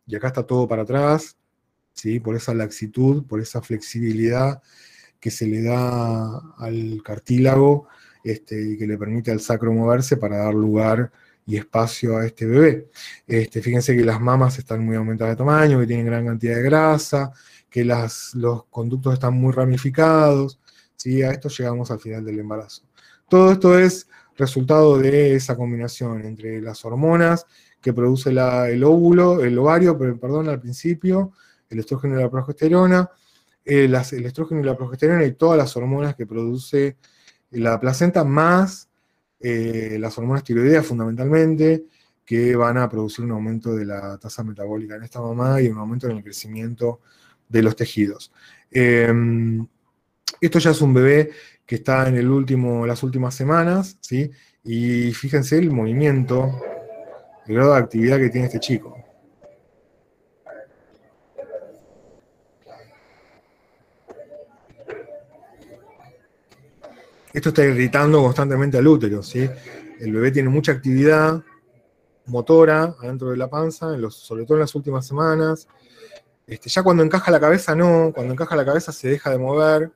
y acá está todo para atrás, ¿sí? Por esa laxitud, por esa flexibilidad que se le da al cartílago este, y que le permite al sacro moverse para dar lugar y espacio a este bebé. Este, fíjense que las mamas están muy aumentadas de tamaño, que tienen gran cantidad de grasa, que los conductos están muy ramificados. A esto llegamos al final del embarazo. Todo esto es resultado de esa combinación entre las hormonas que produce el óvulo, el ovario, perdón, al principio, el estrógeno y la progesterona, eh, el estrógeno y la progesterona y todas las hormonas que produce la placenta, más eh, las hormonas tiroideas fundamentalmente, que van a producir un aumento de la tasa metabólica en esta mamá y un aumento en el crecimiento de los tejidos. Em, esto ya es un bebé que está en el último, las últimas semanas, ¿sí? Y fíjense el movimiento, el grado de actividad que tiene este chico. Esto está irritando constantemente al útero, ¿sí? El bebé tiene mucha actividad motora adentro de la panza, sobre todo en las últimas semanas. Este, ya cuando encaja la cabeza, no. Cuando encaja la cabeza se deja de mover,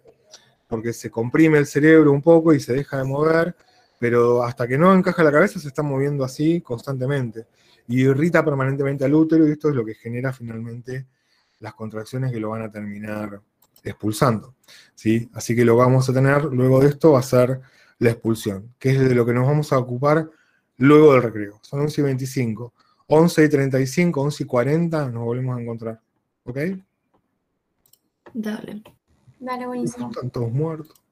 porque se comprime el cerebro un poco y se deja de mover, pero hasta que no encaja la cabeza se está moviendo así constantemente. Y irrita permanentemente al útero y esto es lo que genera finalmente las contracciones que lo van a terminar expulsando. ¿sí? Así que lo vamos a tener luego de esto va a ser la expulsión, que es de lo que nos vamos a ocupar luego del recreo. Son 11 y 25. 11 y 35, 11 y 40 nos volvemos a encontrar. ¿Ok? Dale. Dale, buenísimo. Están todos muertos.